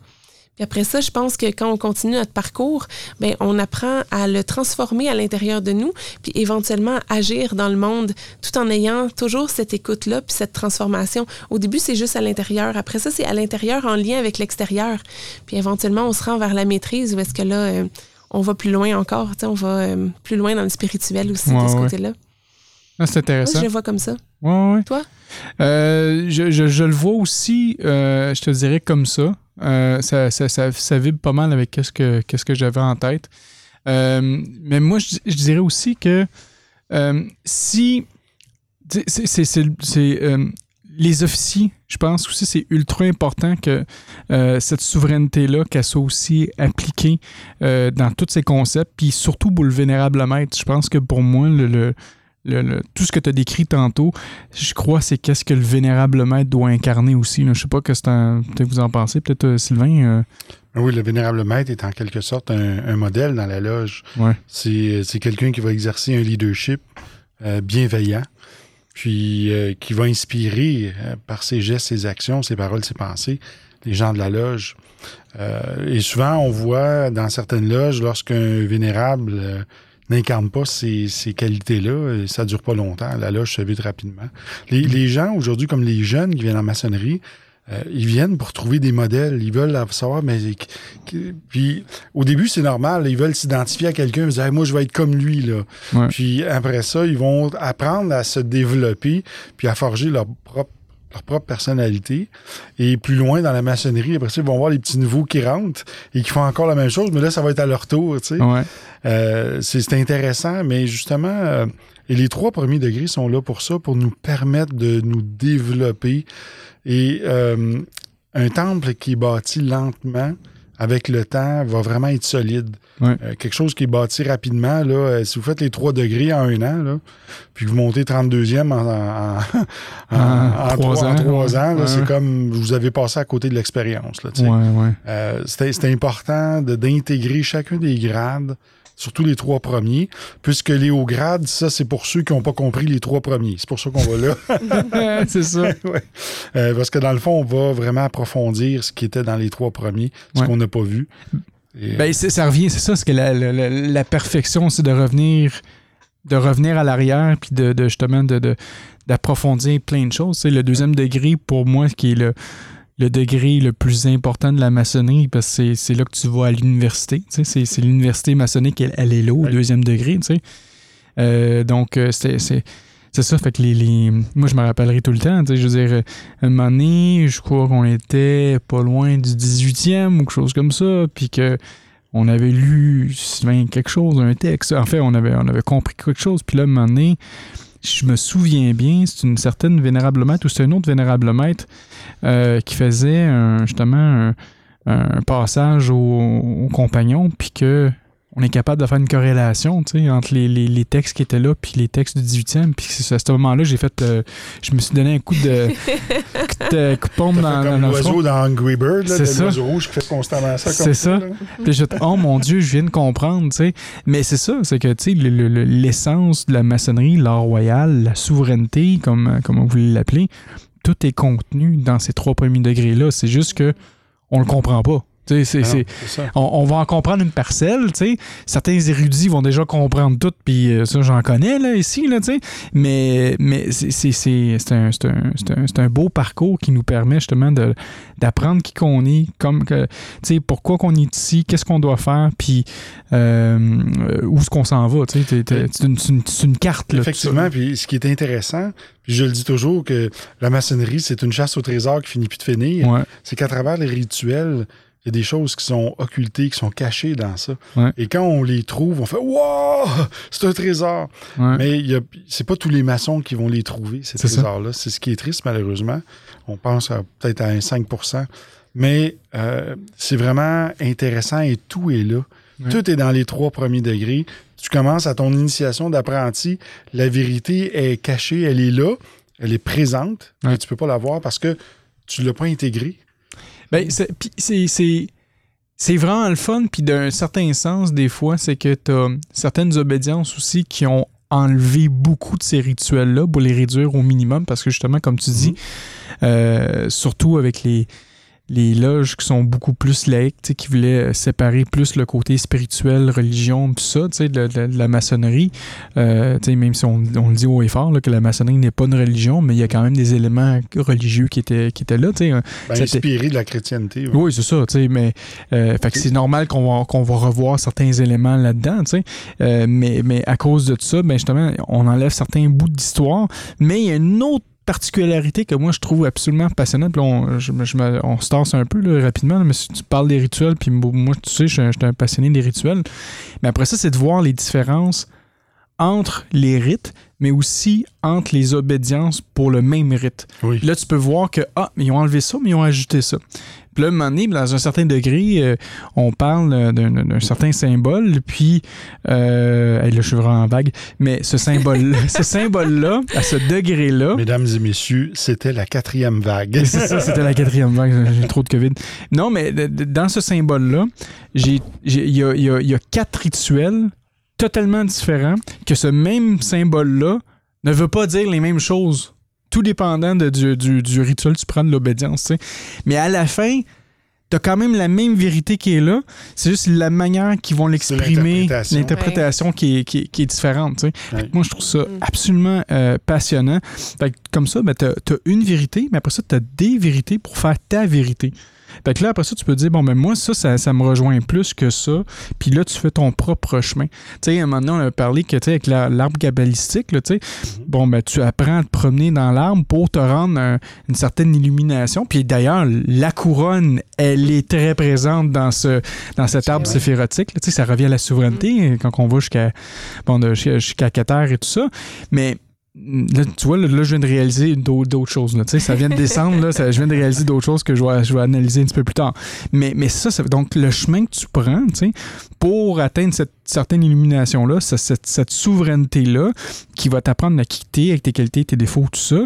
Puis après ça, je pense que quand on continue notre parcours, ben on apprend à le transformer à l'intérieur de nous, puis éventuellement agir dans le monde tout en ayant toujours cette écoute-là, puis cette transformation. Au début, c'est juste à l'intérieur. Après ça, c'est à l'intérieur en lien avec l'extérieur. Puis éventuellement, on se rend vers la maîtrise, où est-ce que là, euh, on va plus loin encore. On va euh, plus loin dans le spirituel aussi, de ce côté-là. Ah, c'est intéressant. Moi, je le vois comme ça. Ouais, ouais. Toi? Euh, je, je, je, le vois aussi, euh, je te dirais comme ça. Euh, ça, ça, ça, ça, vibre pas mal avec ce que, que j'avais en tête. mais moi, je, je, dirais aussi que si. C'est les officiers, je pense aussi c'est ultra important que cette souveraineté-là, qu'elle soit aussi appliquée dans tous ces concepts, puis surtout pour le vénérable maître. Je pense que pour moi, le, le le, tout ce que tu as décrit tantôt, je crois, c'est qu'est-ce que le vénérable maître doit incarner aussi. Là. Je sais pas que peut-être vous en pensez, peut-être euh, Sylvain. Euh. Oui, le vénérable maître est en quelque sorte un, modèle dans la loge. Ouais. C'est, quelqu'un qui va exercer un leadership euh, bienveillant, puis qui va inspirer par ses gestes, ses actions, ses paroles, ses pensées, les gens de la loge. et souvent, on voit dans certaines loges, lorsqu'un vénérable n'incarne pas ces, qualités-là, ça dure pas longtemps. La loge se vide rapidement. Les, gens, aujourd'hui, comme les jeunes qui viennent en maçonnerie, euh, ils viennent pour trouver des modèles. Ils veulent savoir, mais. Puis, au début, c'est normal. Ils veulent s'identifier à quelqu'un. Ils disent, moi, je vais être comme lui. Là. Puis, après ça, ils vont apprendre à se développer puis à forger leur propre leur propre personnalité. Et plus loin dans la maçonnerie, après ça, ils vont voir les petits nouveaux qui rentrent et qui font encore la même chose, mais là, ça va être à leur tour. Tu sais. Euh, c'est intéressant, mais justement, euh, et les trois premiers degrés sont là pour ça, pour nous permettre de nous développer. Et euh, un temple qui est bâti lentement, avec le temps, va vraiment être solide. Euh, quelque chose qui est bâti rapidement, là, euh, si vous faites les 3 degrés en un an, là, puis vous montez 32e en, en, en, 3 ans, c'est comme vous avez passé à côté de l'expérience. Euh, C'était important d'intégrer chacun des grades surtout les trois premiers, puisque les hauts grades, ça, c'est pour ceux qui n'ont pas compris les trois premiers. C'est pour ça qu'on va là. c'est ça. Euh, parce que dans le fond, on va vraiment approfondir ce qui était dans les trois premiers, ce qu'on n'a pas vu. Ben, ça revient, c'est ça, c'est que la, perfection, c'est de revenir de revenir à l'arrière puis de, justement de, d'approfondir plein de choses. C'est le deuxième degré pour moi qui est le, le degré le plus important de la maçonnerie parce que c'est là que tu vas à l'université. C'est l'université maçonnique, elle, est là au deuxième degré. Euh, donc, euh, c'est ça. Fait que les, Moi, je me rappellerai tout le temps. Je veux dire, un moment donné, je crois qu'on était pas loin du 18e ou quelque chose comme ça. Puis que on avait lu quelque chose, un texte. En fait, on avait, on avait compris quelque chose. Puis là, un moment donné, je me souviens bien, c'est une certaine vénérable maître ou c'est un autre vénérable maître euh, qui faisait justement un, passage aux, compagnons, puis que on est capable de faire une corrélation entre les, les, les, textes qui étaient là puis les textes du 18e. Puis à ce moment-là, j'ai fait. Euh, je me suis donné un coup de, coup de, coup de pompe dans, comme l'oiseau dans Angry Bird, c'est l'oiseau rouge qui fait constamment ça. C'est ça. puis j'ai oh mon Dieu, je viens de comprendre. sais Mais c'est ça, c'est que l'essence de la maçonnerie, l'art royal, la souveraineté, comme, comme on voulait l'appeler, tout est contenu dans ces trois premiers degrés-là. C'est juste que on le comprend pas. C'est, on, va en comprendre une parcelle. Certains érudits vont déjà comprendre tout, puis euh, ça, j'en connais là, ici. Là, mais mais c'est, un, un, un, beau parcours qui nous permet justement de, d'apprendre qui qu'on est, comme que, pourquoi qu'on est ici, qu'est-ce qu'on doit faire, puis euh, où est-ce qu'on s'en va. C'est une, une, carte. Là, Effectivement, puis ce qui est intéressant, puis je le dis toujours que la maçonnerie, c'est une chasse au trésor qui finit plus de finir. C'est qu'à travers les rituels, il y a des choses qui sont occultées, qui sont cachées dans ça. Et quand on les trouve, on fait Wow! C'est un trésor! Mais c'est pas tous les maçons qui vont les trouver, ces trésors-là. C'est ce qui est triste, malheureusement. On pense peut-être à un 5% Mais euh, c'est vraiment intéressant et tout est là. Tout est dans les trois premiers degrés. Tu commences à ton initiation d'apprenti, la vérité est cachée, elle est là, elle est présente, mais tu peux pas la voir parce que tu l'as pas intégrée. Ben, c'est vraiment le fun, puis d'un certain sens, des fois, c'est que tu as certaines obédiences aussi qui ont enlevé beaucoup de ces rituels-là pour les réduire au minimum, parce que justement, comme tu dis, mm-hmm. euh, surtout avec les, les loges qui sont beaucoup plus laïques, qui voulaient séparer plus le côté spirituel, religion, tout ça, de, de, de, la maçonnerie. Euh, même si on, on, le dit haut et fort, là, que la maçonnerie n'est pas une religion, mais il y a quand même des éléments religieux qui étaient, qui étaient là. Ben, inspiré de la chrétienté. Oui, oui c'est ça. Mais euh, fait que c'est normal qu'on va, qu'on va revoir certains éléments là-dedans. Euh, mais, mais à cause de ça, ben justement, on enlève certains bouts d'histoire. Mais il y a une autre particularité que moi je trouve absolument passionnante. on, je, on se tasse un peu là, rapidement, mais si tu parles des rituels, puis moi, tu sais, je, je suis un passionné des rituels. Mais après ça, c'est de voir les différences entre les rites, mais aussi entre les obédiences pour le même rite. Là, tu peux voir que, ah, ils ont enlevé ça, mais ils ont ajouté ça. Puis là, un moment donné, dans un certain degré, euh, on parle d'un certain symbole, puis euh, là, je suis vraiment vague, mais ce symbole ce symbole-là, à ce degré-là. Mesdames et messieurs, c'était la quatrième vague. C'est ça, c'était la quatrième vague. J'ai trop de COVID. Non, mais dans ce symbole-là, il y a quatre rituels totalement différents que ce même symbole-là ne veut pas dire les mêmes choses tout dépendant de, du, du, rituel tu prends de l'obédience. Mais à la fin, tu as quand même la même vérité qui est là. C'est juste la manière qu'ils vont l'exprimer, l'interprétation qui, est, qui, qui, est différente. Moi, je trouve ça mm. absolument euh, passionnant. comme ça, ben, tu as, une vérité, mais après ça, tu as des vérités pour faire ta vérité. Fait que là, après ça, tu peux dire, bon, mais moi, ça, ça, me rejoint plus que ça. Puis là, tu fais ton propre chemin. Tu sais, à un moment donné, on a parlé que, tu sais, avec l'arbre cabalistique, tu sais, mm-hmm. bon, ben, tu apprends à te promener dans l'arbre pour te rendre une certaine illumination. Puis d'ailleurs, la couronne, elle est très présente dans, ce, dans cet arbre séphérotique. Tu sais, ça revient à la souveraineté mm-hmm. quand on va jusqu'à, bon, jusqu'à Qatar et tout ça. Mais Là, tu vois, là, je viens de réaliser d'autres choses. Là, ça vient de descendre, là, je viens de réaliser d'autres choses que je vais, je vais, analyser un petit peu plus tard. Mais, mais ça, ça, donc le chemin que tu prends pour atteindre cette certaine illumination-là, cette, cette souveraineté-là, qui va t'apprendre à quitter avec tes qualités, tes défauts, tout ça,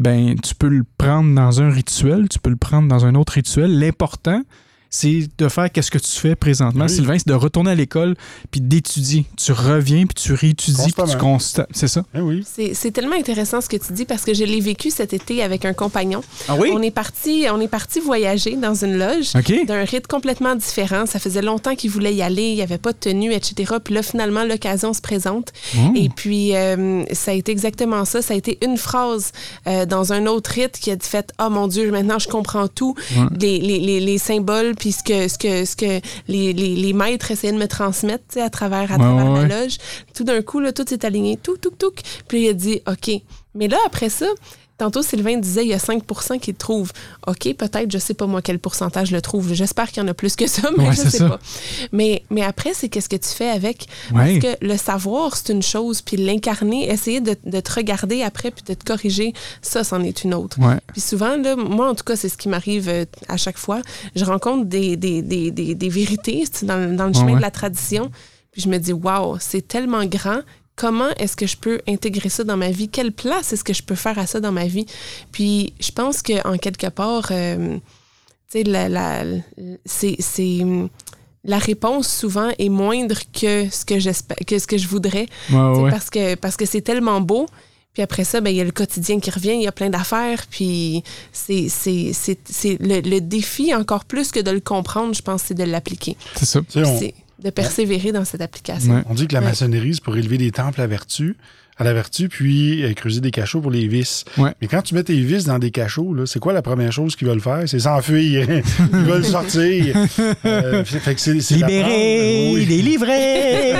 ben tu peux le prendre dans un rituel, tu peux le prendre dans un autre rituel. L'important, c'est de faire qu'est-ce que tu fais présentement, Sylvain, c'est de retourner à l'école puis d'étudier. Tu reviens puis tu réétudies puis tu constates. C'est ça? Eh oui. C'est tellement intéressant ce que tu dis parce que je l'ai vécu cet été avec un compagnon. Ah oui? On est parti, on est parti voyager dans une loge d'un rite complètement différent. Ça faisait longtemps qu'il voulait y aller, il n'y avait pas de tenue, etc. Puis là, finalement, l'occasion se présente. Oh. Et puis, euh, ça a été exactement ça. Ça a été une phrase euh, dans un autre rite qui a dit fait, oh mon Dieu, maintenant je comprends tout, les, les, les symboles puis ce que, ce que, ce que les, les, les maîtres essayaient de me transmettre à travers, à travers la loge. Tout d'un coup, là, tout s'est aligné, tout, tout, tout. Puis il a dit, OK. Mais là, après ça, Tantôt, Sylvain disait il y a 5% qui le trouvent. OK, peut-être, je sais pas moi quel pourcentage le trouve. J'espère qu'il y en a plus que ça, mais je sais pas. Mais, mais après, c'est qu'est-ce que tu fais avec? Parce que le savoir, c'est une chose, puis l'incarner, essayer de, de, te regarder après puis de te corriger, ça, c'en est une autre. Puis souvent, là, moi, en tout cas, c'est ce qui m'arrive euh, à chaque fois. Je rencontre des, des, des, des, vérités dans, dans le chemin de la tradition. Puis je me dis, waouh, c'est tellement grand comment est-ce que je peux intégrer ça dans ma vie? Quelle place est-ce que je peux faire à ça dans ma vie? Puis je pense qu'en quelque part, euh, tu sais, la, la, c'est, la réponse souvent est moindre que ce que j'espère, que ce que je voudrais. Parce que parce que c'est tellement beau. Puis après ça, ben, il y a le quotidien qui revient, il y a plein d'affaires. Puis c'est, c'est, c'est, le, le, défi, encore plus que de le comprendre, je pense, c'est de l'appliquer. C'est ça de persévérer dans cette application. On dit que la maçonnerie, c'est pour élever des temples à vertu à la vertu, puis euh, creuser des cachots pour les vis. Mais quand tu mets tes vis dans des cachots, c'est quoi la première chose qu'ils veulent faire? C'est s'enfuir. Ils veulent sortir. Euh, fait que c'est, Libérer, oui. délivrer.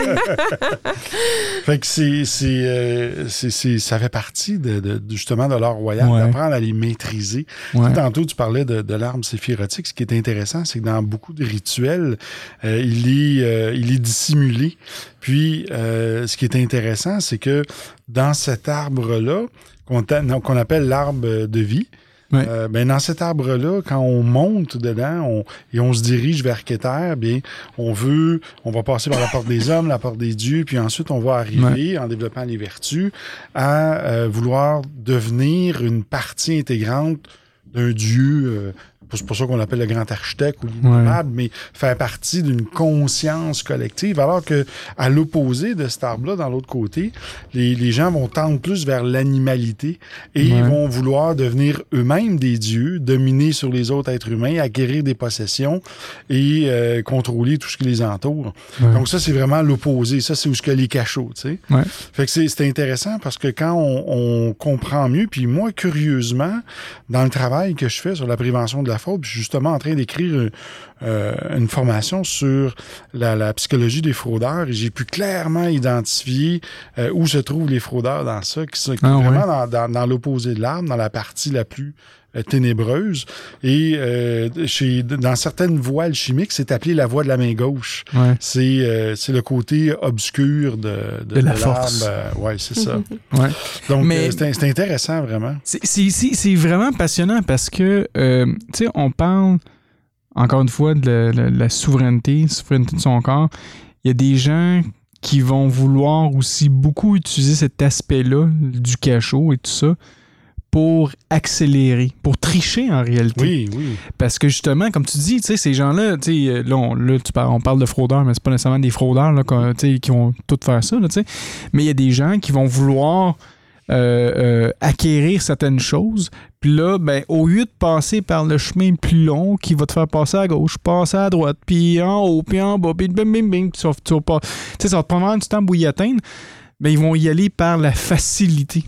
fait que c'est, euh, c'est, ça fait partie de, justement de l'art royal, d'apprendre à les maîtriser. Tantôt, tu parlais de, de l'arme séphirotique. Ce qui est intéressant, c'est que dans beaucoup de rituels, il, est, il est dissimulé. Puis, euh, ce qui est intéressant, c'est que dans cet arbre-là, qu'on appelle l'arbre de vie, euh, ben dans cet arbre-là, quand on monte dedans et on se dirige vers Keter, bien, on veut, on va passer par la porte des hommes, la porte des dieux, puis ensuite on va arriver, en développant les vertus, à euh, vouloir devenir une partie intégrante d'un dieu c'est pour ça qu'on l'appelle le grand architecte ou l'innommable, mais faire partie d'une conscience collective, alors que à l'opposé de cet arbre-là, dans l'autre côté, les, les, gens vont tendre plus vers l'animalité et ils vont vouloir devenir eux-mêmes des dieux, dominer sur les autres êtres humains, acquérir des possessions et euh, contrôler tout ce qui les entoure. Donc ça, c'est vraiment l'opposé. Ça, c'est où ce que les cachots, tu sais. Fait que c'est intéressant parce que quand on, on comprend mieux, puis moi, curieusement, dans le travail que je fais sur la prévention de la je suis justement en train d'écrire euh, une formation sur la, psychologie des fraudeurs. Et j'ai pu clairement identifier euh, où se trouvent les fraudeurs dans ça, qui sont ah vraiment dans, l'opposé de l'arbre, dans la partie la plus euh, ténébreuse. Et chez, dans certaines voies alchimiques, c'est appelé la voie de la main gauche. C'est, c'est le côté obscur de, de, la force. oui, c'est ça. ouais. Donc, c'est, intéressant, vraiment. C'est, c'est, vraiment passionnant parce que, tu sais, on parle encore une fois, de la, souveraineté, souveraineté de son corps, il y a des gens qui vont vouloir aussi beaucoup utiliser cet aspect-là du cachot et tout ça pour accélérer, pour tricher en réalité. Oui, oui. Parce que justement, comme tu dis, ces gens-là, là, on, là tu parles, on parle de fraudeurs, mais c'est pas nécessairement des fraudeurs là, qui vont tout faire ça. Là, mais il y a des gens qui vont vouloir euh, euh, acquérir certaines choses. Puis là, ben, au lieu de passer par le chemin plus long qui va te faire passer à gauche, passer à droite, puis en haut, puis en bas, puis bim, bim, bim, ça, va, pas, ça va te prendre du temps pour y atteindre, ben, ils vont y aller par la facilité.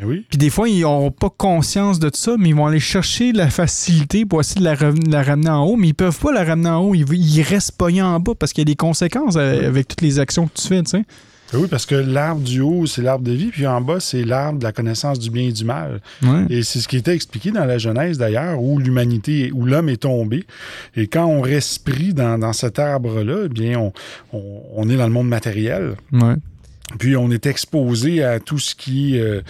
Eh oui. Puis des fois, ils n'auront pas conscience de ça, mais ils vont aller chercher la facilité pour essayer de la, ramener en haut, mais ils peuvent pas la ramener en haut. Ils, ils restent pognés en bas parce qu'il y a des conséquences avec toutes les actions que tu fais, tu sais. Ben oui, parce que l'arbre du haut, c'est l'arbre de vie, puis en bas, c'est l'arbre de la connaissance du bien et du mal. Et c'est ce qui était expliqué dans la Genèse, d'ailleurs, où l'humanité, où l'homme est tombé. Et quand on reste pris dans, cet arbre-là, eh bien, on, on, est dans le monde matériel. Puis on est exposé à tout ce qui... Euh,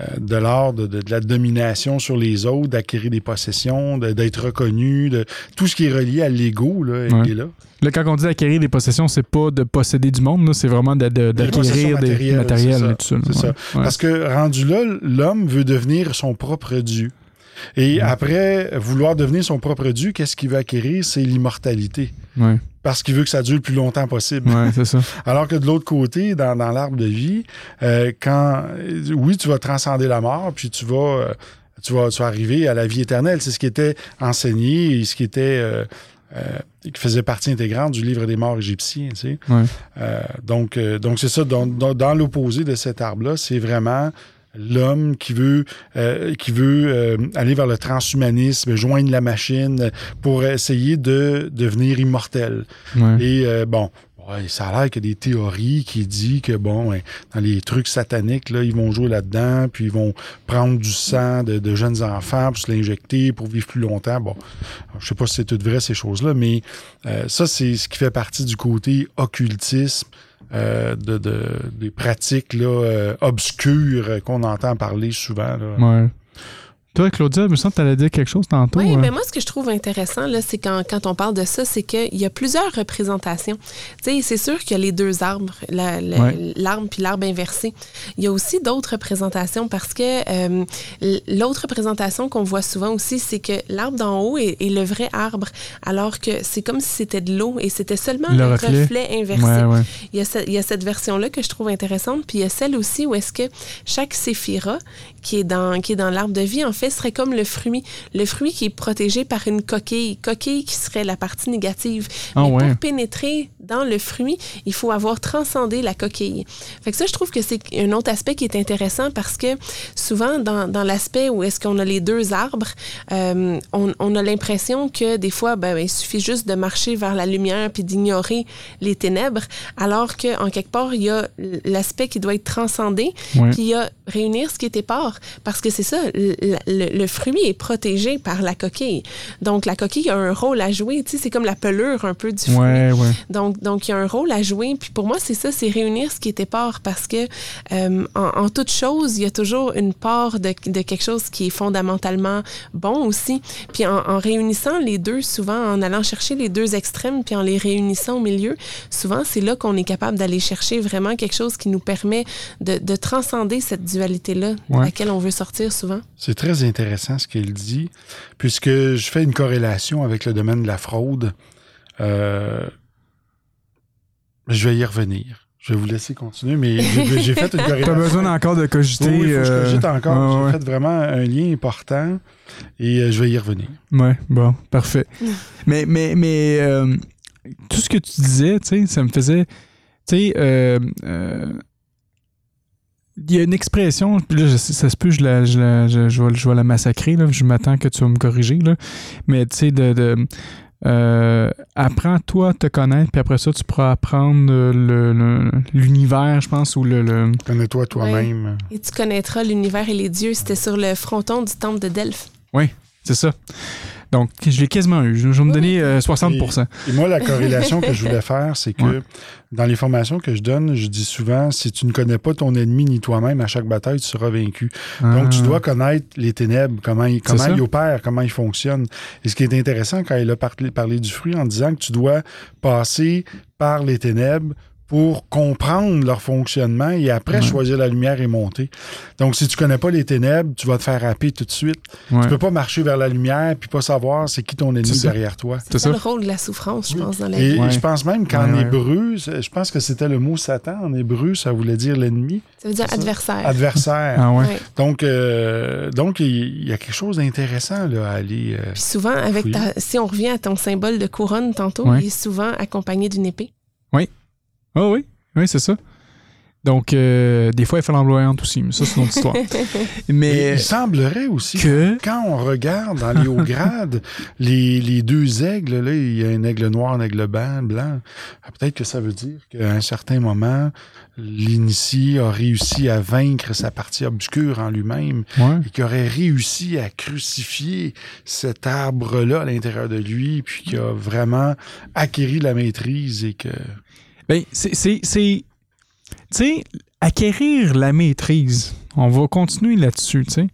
euh, de l'ordre de, la domination sur les autres, d'acquérir des possessions, d'être reconnu, de tout ce qui est relié à l'ego là, est là. Là, quand on dit acquérir des possessions, c'est pas de posséder du monde, c'est vraiment d'acquérir des matériels. C'est ça. Parce que rendu là, l'homme veut devenir son propre Dieu. Et après vouloir devenir son propre Dieu, qu'est-ce qu'il veut acquérir? C'est l'immortalité. Parce qu'il veut que ça dure le plus longtemps possible. ça. Alors que de l'autre côté, dans, l'arbre de vie, euh, quand oui, tu vas transcender la mort, puis tu vas, euh, tu vas, tu vas arriver à la vie éternelle. C'est ce qui était enseigné et ce qui était euh, qui faisait partie intégrante du livre des morts égyptiens. Tu sais. donc, donc c'est ça. dans l'opposé de cet arbre-là, c'est vraiment l'homme qui veut, euh, qui veut euh, aller vers le transhumanisme, joindre la machine pour essayer de devenir immortel. Et euh, bon, ça a l'air qu'il y a des théories qui disent que, bon, dans les trucs sataniques, là, ils vont jouer là-dedans, puis ils vont prendre du sang de, jeunes enfants pour se l'injecter, pour vivre plus longtemps. Bon, je sais pas si c'est tout vrai, ces choses-là, mais ça, c'est ce qui fait partie du côté occultisme euh, de, des pratiques là, euh, obscures qu'on entend parler souvent. Là. Toi, Claudia, je me sens que tu allais dire quelque chose tantôt. Oui, hein. mais moi, ce que je trouve intéressant, là, c'est quand, quand on parle de ça, c'est qu'il y a plusieurs représentations. Tu sais, c'est sûr qu'il y a les deux arbres, l'arbre puis l'arbre inversé. Il y a aussi d'autres représentations parce que euh, l'autre représentation qu'on voit souvent aussi, c'est que l'arbre d'en haut est, le vrai arbre, alors que c'est comme si c'était de l'eau et c'était seulement le, reflet. inversé. Il, y a il, y a cette version-là que je trouve intéressante, puis il y a celle aussi où est-ce que chaque séphira qui est dans, qui est dans l'arbre de vie, en fait, serait comme le fruit. Le fruit qui est protégé par une coquille. Coquille qui serait la partie négative. Ah Mais pour pénétrer dans le fruit, il faut avoir transcendé la coquille. Fait que ça, je trouve que c'est un autre aspect qui est intéressant parce que souvent, dans, dans l'aspect où est-ce qu'on a les deux arbres, euh, on, on, a l'impression que des fois, ben, il suffit juste de marcher vers la lumière puis d'ignorer les ténèbres, alors qu'en quelque part, il y a l'aspect qui doit être transcendé, puis il y a réunir ce qui était part parce que c'est ça, le, fruit est protégé par la coquille. Donc, la coquille a un rôle à jouer. Tu sais, c'est comme la pelure un peu du fruit. Donc, donc, il y a un rôle à jouer. Puis pour moi, c'est ça, c'est réunir ce qui était part parce que euh, en, toute chose, il y a toujours une part de, de, quelque chose qui est fondamentalement bon aussi. Puis en, réunissant les deux, souvent, en allant chercher les deux extrêmes, puis en les réunissant au milieu, souvent, c'est là qu'on est capable d'aller chercher vraiment quelque chose qui nous permet de, de transcender cette dualité-là à laquelle on veut sortir souvent. C'est très très intéressant ce qu'il dit, puisque je fais une corrélation avec le domaine de la fraude. Euh, je vais y revenir. Je vais vous laisser continuer, mais j'ai fait une corrélation. Tu as besoin encore de cogiter. Oui, il faut que je cogite euh, encore. j'ai fait vraiment un lien important et euh, je vais y revenir. Oui, bon, parfait. mais mais, mais euh, tout ce que tu disais, tu sais, ça me faisait. Tu sais, il y a une expression, là, ça se peut, je, la, je, la, je, je, vais, je vais la massacrer, là, je m'attends que tu vas me corriger, là, mais tu sais, de, de euh, apprends-toi à te connaître, puis après ça, tu pourras apprendre l'univers, je pense, ou le. Connais-toi toi-même. Et tu connaîtras l'univers et les dieux. C'était sur le fronton du temple de Delphes. Oui, c'est ça. Donc, je l'ai quasiment eu. Je, vais me donner 60 euh, et, moi, la corrélation que je voulais faire, c'est que dans les formations que je donne, je dis souvent si tu ne connais pas ton ennemi ni toi-même, à chaque bataille, tu seras vaincu. Donc, tu ah. dois connaître les ténèbres, comment, ils, comment ils opèrent, comment ils fonctionnent. Et ce qui est intéressant quand il a parlé, parlé du fruit en disant que tu dois passer par les ténèbres pour comprendre leur fonctionnement et après choisir la lumière et monter. Donc, si tu connais pas les ténèbres, tu vas te faire happer tout de suite. Tu peux pas marcher vers la lumière puis pas savoir c'est qui ton ennemi derrière toi. C'est ça le rôle de la souffrance, je pense, dans la vie. Et je pense même qu'en hébreu, je pense que c'était le mot Satan en hébreu, ça voulait dire l'ennemi. Ça veut dire adversaire. Adversaire. Ah donc, euh, donc il y a quelque chose d'intéressant là, à aller. Euh, puis souvent, avec si on revient à ton symbole de couronne tantôt, il est souvent accompagné d'une épée. Oui. Oh oui, oui, c'est ça. Donc, euh, des fois, elle fait flamboyante aussi, mais ça, c'est une autre histoire. mais, il semblerait aussi que quand on regarde dans les hauts grades, les, deux aigles, là, il y a un aigle noir, un aigle blanc, blanc. Ah, peut-être que ça veut dire qu'à un certain moment, l'initié a réussi à vaincre sa partie obscure en lui-même et qu'il aurait réussi à crucifier cet arbre-là à l'intérieur de lui, puis qu'il a vraiment acquéri la maîtrise et que... Ben, c'est. Tu sais, acquérir la maîtrise, on va continuer là-dessus, tu sais.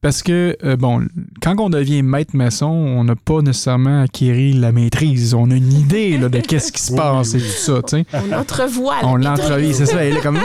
Parce que, euh, bon, quand on devient maître maçon, on n'a pas nécessairement acquéri la maîtrise. On a une idée là, de qu'est-ce qui se passe et tout ça, tu sais. On entrevoit. On l'entrevoit, c'est ça. Elle est comme...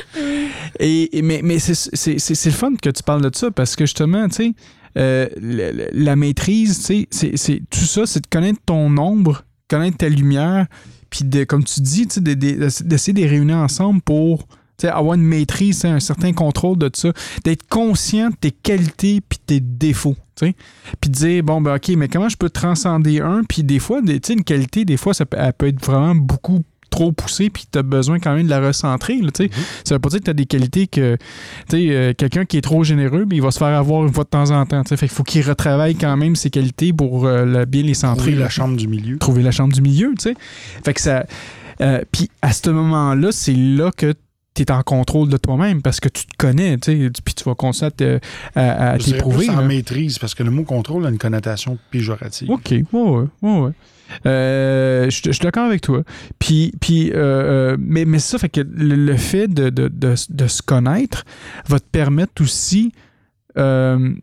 et, mais mais c'est le fun que tu parles de ça parce que, justement, tu sais, euh, la, la, maîtrise, tu sais, c'est tout ça, c'est de connaître ton ombre, connaître ta lumière, puis de, comme tu dis, d'essayer de, les réunir ensemble pour avoir une maîtrise, un certain contrôle de ça, d'être conscient de tes qualités puis tes défauts. Puis de dire, bon, ben, OK, mais comment je peux transcender un? Puis des fois, une qualité, des fois, ça peut, elle peut être vraiment beaucoup trop poussé puis tu as besoin quand même de la recentrer. Là, mm Ça veut pas dire que tu as des qualités que euh, quelqu'un qui est trop généreux, mais il va se faire avoir une fois de temps en temps. Fait qu'il faut qu'il retravaille quand même ses qualités pour euh, bien les centrer. Trouver la chambre du milieu. Trouver la chambre du milieu, tu sais. Fait que ça. Euh, puis à ce moment-là, c'est là que tu es en contrôle de toi-même parce que tu te connais, tu sais, puis tu vas continuer à, à, t'éprouver. en maîtrise, parce que le mot contrôle a une connotation péjorative. OK, ouais, ouais, ouais. Euh, je, suis d'accord avec toi. Puis, puis euh, euh, mais, mais ça fait que le, fait de, de, de, de, se connaître va te permettre aussi de,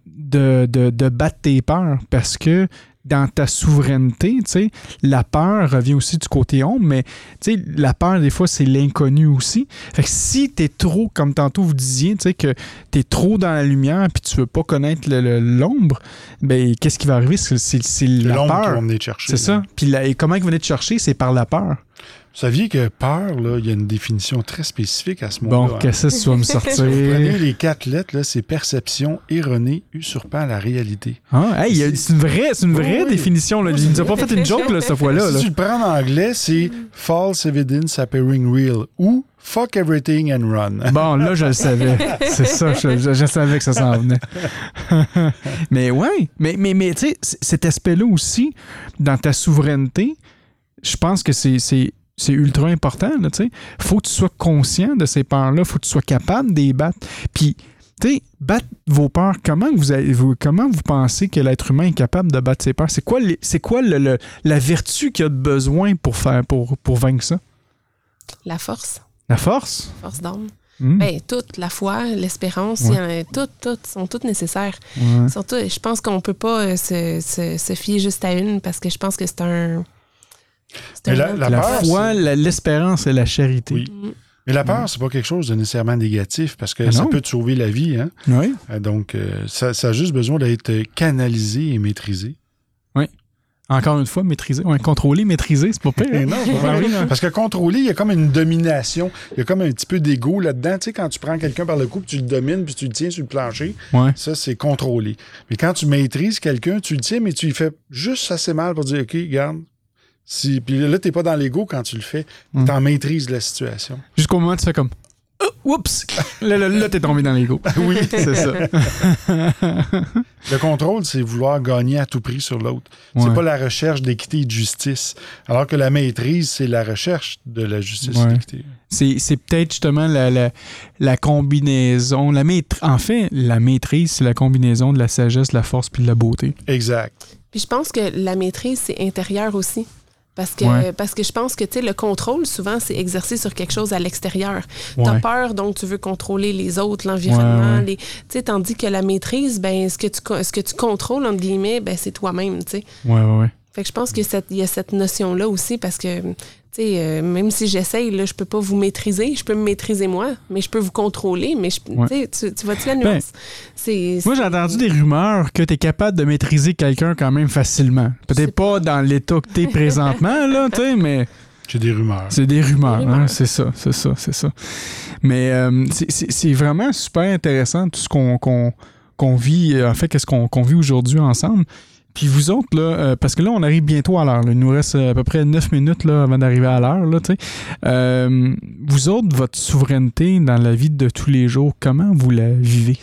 de, battre tes peurs parce que dans ta souveraineté, tu sais, la peur revient aussi du côté ombre, mais tu sais, la peur, des fois, c'est l'inconnu aussi. Fait que si tu es trop, comme tantôt vous disiez, tu sais, que tu es trop dans la lumière puis tu veux pas connaître l'ombre, ben qu'est-ce qui va arriver? C'est la peur. C'est ça. Puis comment ils venir te chercher? C'est par la peur. Vous saviez que peur, là, il y a une définition très spécifique à ce mot-là. Bon, qu'est-ce que tu vas me sortir? prenez les quatre lettres, là, c'est perception erronée usurpant la réalité. Ah, hey, c'est une vraie, une vraie définition. Là. Il nous a pas fait une joke là, cette fois-là. Si tu le prends en anglais, c'est false evidence appearing real ou Fuck everything and run. Bon, là, je le savais. C'est ça, je, savais que ça s'en venait. mais ouais, mais, mais, mais tu sais, cet aspect-là aussi, dans ta souveraineté, je pense que c'est c'est ultra important. Il faut que tu sois conscient de ces peurs-là. faut que tu sois capable de les battre. Puis, tu sais, battre vos peurs, comment vous, avez, comment vous pensez que l'être humain est capable de battre ses peurs? C'est quoi, c'est quoi le, la vertu qu'il a besoin pour, faire, pour, pour vaincre ça? La force. La force? Force d'âme. Hmm. Ben, toute la foi, l'espérance, toutes, toutes sont toutes nécessaires. Surtout, je pense qu'on peut pas euh, se, se, fier juste à une parce que je pense que c'est un la, foi, l'espérance et la charité. Oui. Mais la peur, c'est pas quelque chose de nécessairement négatif parce que Ah ça peut te sauver la vie. Hein? Oui. Euh, Donc, euh, ça, ça a juste besoin d'être canalisé et maîtrisé. Encore une fois, maîtriser. Ouais, contrôler, maîtriser, c'est pas pire. hein? non, c'est pas oui, vrai. hein. Parce que contrôler, il y a comme une domination. Il y a comme un petit peu d'ego là-dedans. Tu sais, quand tu prends quelqu'un par le cou, puis tu le domines, puis tu le tiens sur le plancher, Ouais. ça, c'est contrôler. Mais quand tu maîtrises quelqu'un, tu le tiens, mais tu lui fais juste assez mal pour dire, OK, garde. Si... Puis là, t'es pas dans l'ego quand tu le fais. Mm. T'en maîtrises la situation. Jusqu'au moment où tu fais comme. Oh, oups! Là, là, là, t'es tombé dans l'ego. Oui. C'est ça. Le contrôle, c'est vouloir gagner à tout prix sur l'autre. C'est Ouais. pas la recherche d'équité et de justice. Alors que la maîtrise, c'est la recherche de la justice et Ouais. de l'équité. C'est, c'est peut-être justement la, la, la combinaison. La maîtrise, en fait, la maîtrise, c'est la combinaison de la sagesse, de la force puis de la beauté. Exact. Puis je pense que la maîtrise, c'est intérieur aussi. Parce que, Ouais. parce que je pense que tu sais, le contrôle, souvent, c'est exercé sur quelque chose à l'extérieur. Tu as Ouais. peur, donc tu veux contrôler les autres, l'environnement. Ouais. Les, tu sais, tandis que la maîtrise, ben, ce, que tu, ce que tu contrôles, entre guillemets, ben, c'est toi-même. tu sais. Ouais, ouais, ouais. Fait que je pense qu'il y a cette, notion-là aussi parce que, tu euh, même si j'essaye, là, je peux pas vous maîtriser. Je peux me maîtriser moi, mais je peux vous contrôler. Mais je, Ouais. tu vois-tu la Ben, nuance? c'est, Moi, j'ai entendu des rumeurs que tu es capable de maîtriser quelqu'un quand même facilement. C'est Peut-être pas dans l'état que tu es présentement, là, tu sais, mais J'ai des rumeurs. c'est des rumeurs. Hein, c'est ça, c'est ça, c'est ça. Mais euh, c'est- c'est c'est vraiment super intéressant tout ce qu'on vit, euh, en fait, qu'est-ce qu'on qu'on vit aujourd'hui ensemble. Puis vous autres, là, euh, parce que là, on arrive bientôt à l'heure. Il nous reste euh, à peu près 9 minutes là, avant d'arriver à l'heure. Euh, vous autres, votre souveraineté dans la vie de tous les jours, comment vous la vivez?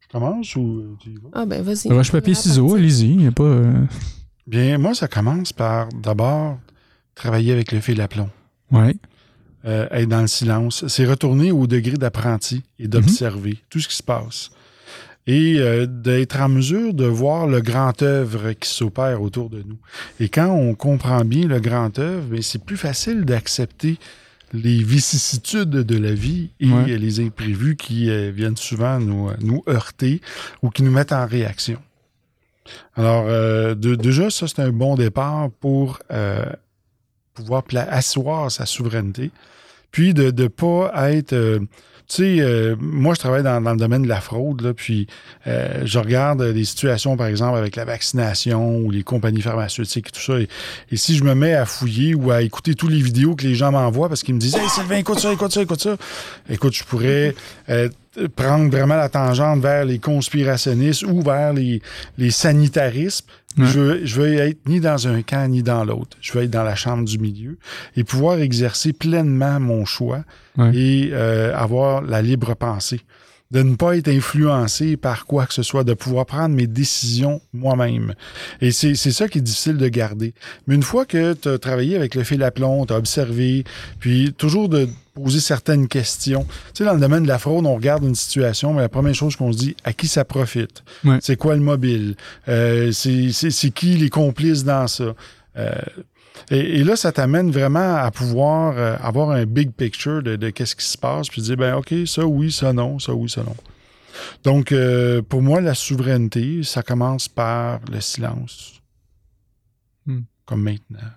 Je commence ou tu y vas? Ah, ben, vas-y. Roche, papier, ciseaux, allez-y. Il y a pas. euh, Bien, moi, ça commence par d'abord travailler avec le fil à plomb. Ouais. euh, être dans le silence. C'est retourner au degré d'apprenti et d'observer tout ce qui se passe. Et euh, d'être en mesure de voir le grand œuvre qui s'opère autour de nous. Et quand on comprend bien le grand œuvre, c'est plus facile d'accepter les vicissitudes de la vie et Ouais. euh, les imprévus qui euh, viennent souvent nous, nous heurter ou qui nous mettent en réaction. Alors, euh, de- déjà, ça, c'est un bon départ pour euh, pouvoir asseoir sa souveraineté, puis de ne pas être... tu sais, euh, moi, je travaille dans, dans le domaine de la fraude, là, puis euh, je regarde des situations, par exemple, avec la vaccination ou les compagnies pharmaceutiques et tout ça. Et, et si je me mets à fouiller ou à écouter toutes les vidéos que les gens m'envoient parce qu'ils me disent Hey Sylvain, écoute ça, écoute ça, écoute ça. Écoute, je pourrais euh, prendre vraiment la tangente vers les conspirationnistes ou vers les, les sanitarismes. Je, veux, je veux être ni dans un camp ni dans l'autre. Je veux être dans la chambre du milieu et pouvoir exercer pleinement mon choix et euh, avoir la libre pensée. De ne pas être influencé par quoi que ce soit, de pouvoir prendre mes décisions moi-même. Et c'est c'est ça qui est difficile de garder. Mais une fois que tu as travaillé avec le fil à plomb, tu as observé, puis toujours de poser certaines questions. Tu sais, dans le domaine de la fraude, on regarde une situation, mais la première chose qu'on se dit, à qui ça profite? Ouais. C'est quoi le mobile? Euh, c'est qui les complices dans ça? Euh, et, et là, ça t'amène vraiment à pouvoir euh, avoir un big picture de, de qu'est-ce qui se passe, puis dire, ben OK, ça oui, ça non, ça oui, ça non. Donc, euh, pour moi, la souveraineté, ça commence par le silence. Hmm. Comme maintenant.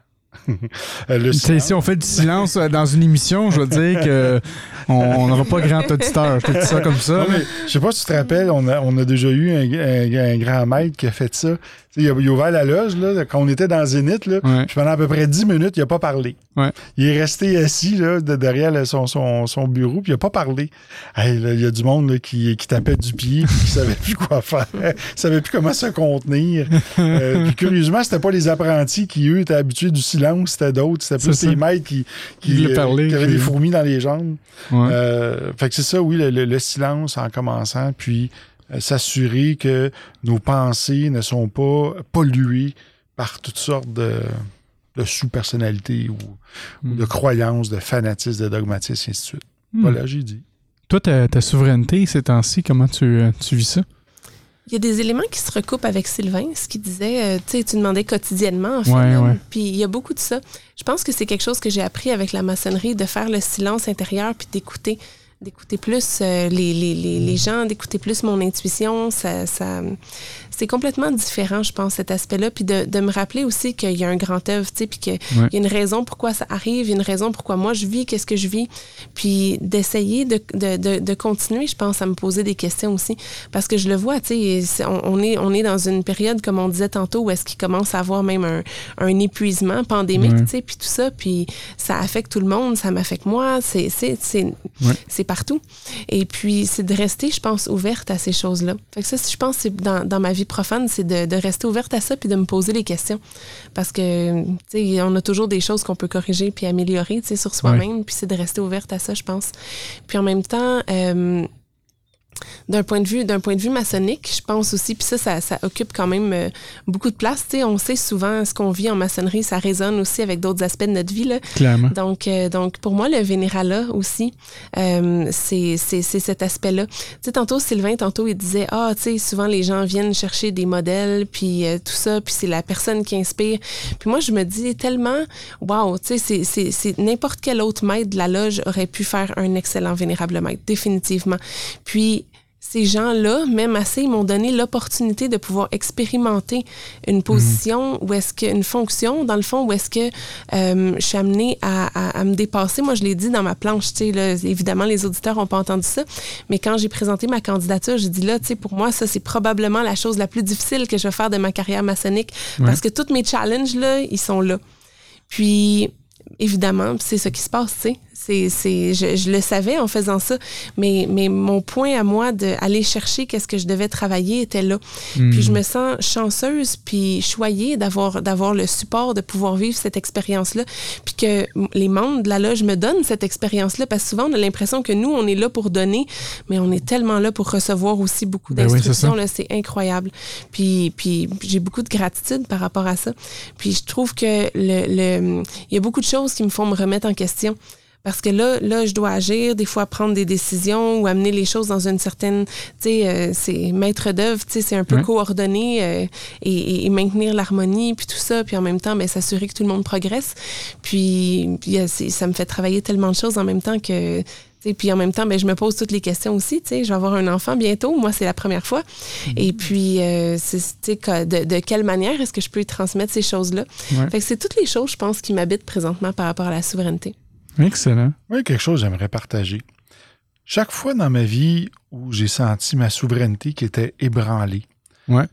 Euh, si on fait du silence euh, dans une émission, je veux dire que on on n'aura pas grand auditeur. Je te dis ça comme ça. Non, mais je sais pas si tu te rappelles, on a, on a déjà eu un, un- un grand maître qui a fait ça. Il a, il a ouvert la loge, là, quand on était dans Zénith, là, Ouais. puis pendant à peu près 10 minutes, il n'a pas parlé. Ouais. Il est resté assis là, de- derrière son, son, son bureau, puis il n'a pas parlé. Hey, là, il y a du monde là, qui, qui tapait du pied, puis qui savait plus quoi faire, savait plus comment se contenir. Euh, puis curieusement, c'était pas les apprentis qui, eux, étaient habitués du silence, c'était d'autres. C'était plus les maîtres qui, qui, euh, parler, qui avaient des fourmis dans les jambes. Ouais. Euh, fait que c'est ça, oui, le, le- le silence en commençant, puis s'assurer que nos pensées ne sont pas polluées par toutes sortes de, de sous-personnalités ou, ou de Hmm. croyances, de fanatisme, de dogmatisme, et ainsi de suite. Hmm. Voilà, j'ai dit. Toi, ta, ta souveraineté ces temps-ci, comment tu, euh, tu vis ça? Il y a des éléments qui se recoupent avec Sylvain, ce qui disait, euh, tu sais, tu demandais quotidiennement, en fait. Ouais, là. ouais. Puis il y a beaucoup de ça. Je pense que c'est quelque chose que j'ai appris avec la maçonnerie, de faire le silence intérieur puis d'écouter. D'écouter plus les, les, les, les, gens, d'écouter plus mon intuition. Ça, ça, c'est complètement différent, je pense, cet aspect-là. Puis de, de, me rappeler aussi qu'il y a un grand œuvre, tu sais, puis qu'il y a une raison pourquoi ça arrive, une raison pourquoi moi je vis, qu'est-ce que je vis. Puis d'essayer de, de, de, continuer, je pense, à me poser des questions aussi. Parce que je le vois, tu sais, on, est, on est dans une période, comme on disait tantôt, où est-ce qu'il commence à avoir même un, un épuisement pandémique, tu sais, puis tout ça. Puis ça affecte tout le monde, ça m'affecte moi, c'est c'est partout. Et puis, c'est de rester, je pense, ouverte à ces choses-là. Fait que ça, je pense, c'est dans, dans ma vie profane, c'est de, de, rester ouverte à ça puis de me poser les questions. Parce que, tu sais, on a toujours des choses qu'on peut corriger puis améliorer, tu sais, sur soi-même. Puis c'est de rester ouverte à ça, je pense. Puis en même temps, euh, d'un point de vue d'un point de vue maçonnique, je pense aussi, puis ça, ça, occupe quand même euh, beaucoup de place. Tu sais, on sait souvent ce qu'on vit en maçonnerie, ça résonne aussi avec d'autres aspects de notre vie. Là. Clairement. Donc, euh, donc, pour moi, le vénéralat aussi, euh, c'est cet aspect-là. Tu sais, tantôt, Sylvain, tantôt, il disait, ah, tu sais, souvent les gens viennent chercher des modèles, puis tout ça, puis c'est la personne qui inspire. Puis moi, je me dis tellement, waouh, tu sais, c'est n'importe quel autre maître de la loge aurait pu faire un excellent vénérable maître, définitivement. Puis, ces gens-là, même assez, ils m'ont donné l'opportunité de pouvoir expérimenter une position ou est-ce qu'une fonction, dans le fond, où est-ce que euh, je suis amenée à, me dépasser. Moi, je l'ai dit dans ma planche, tu sais, évidemment, les auditeurs n'ont pas entendu ça, mais quand j'ai présenté ma candidature, j'ai dit là, tu sais, pour moi, ça, c'est probablement la chose la plus difficile que je vais faire de ma carrière maçonnique parce que tous mes challenges, là, ils sont là. Puis, évidemment, c'est ce qui se passe, tu sais. C'est, je, le savais en faisant ça, mais, mais mon point à moi d'aller chercher qu'est-ce que je devais travailler était là. Puis je hmm. me sens chanceuse puis choyée d'avoir, d'avoir le support de pouvoir vivre cette expérience-là, puis que les membres de la loge me donnent cette expérience-là, parce que souvent on a l'impression que nous, on est là pour donner, mais on est tellement là pour recevoir aussi beaucoup ben d'instructions. c'est, incroyable. Puis, puis j'ai beaucoup de gratitude par rapport à ça. Puis je trouve que le, le, il y a beaucoup de choses qui me font me remettre en question. Parce que là, là, je dois agir, des fois prendre des décisions ou amener les choses dans une certaine, tu sais, euh, c'est maître d'œuvre, tu sais, c'est un peu coordonné euh, et, maintenir l'harmonie puis tout ça, puis en même temps, ben, s'assurer que tout le monde progresse. Puis, ça me fait travailler tellement de choses en même temps que puis en même temps, ben, je me pose toutes les questions aussi. Je vais avoir un enfant bientôt. Moi, c'est la première fois. Mm-hmm. Et puis, euh, de, de, quelle manière est-ce que je peux transmettre ces choses-là? Fait que c'est toutes les choses, je pense, qui m'habitent présentement par rapport à la souveraineté. Excellent. Oui, quelque chose que j'aimerais partager. Chaque fois dans ma vie où j'ai senti ma souveraineté qui était ébranlée, ouais.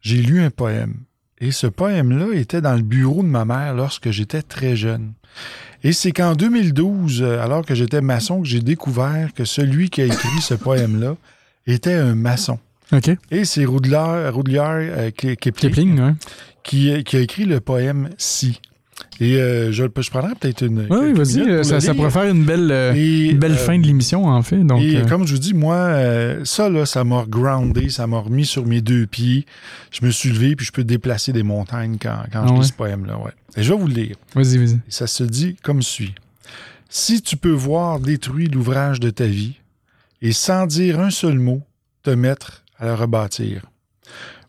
j'ai lu un poème. Et ce poème-là était dans le bureau de ma mère lorsque j'étais très jeune. Et c'est qu'en 2012, alors que j'étais maçon, que j'ai découvert que celui qui a écrit ce poème-là était un maçon. Et c'est Roudelaire, euh, Kipling, qui, qui, a écrit le poème Si. Et euh, je, je prendrais peut-être une. Oui, vas-y. Euh, ça, ça, pourrait faire une belle, euh, belle fin de l'émission, en fait. Donc, et comme je vous dis, moi, ça, là, ça m'a groundé, ça m'a remis sur mes deux pieds. Je me suis levé, puis je peux déplacer des montagnes quand, quand je ah lis ce poème-là. Ouais. Et je vais vous le lire. Vas-y, vas-y. Ça se dit comme suit. Si tu peux voir détruire l'ouvrage de ta vie et sans dire un seul mot, te mettre à le rebâtir,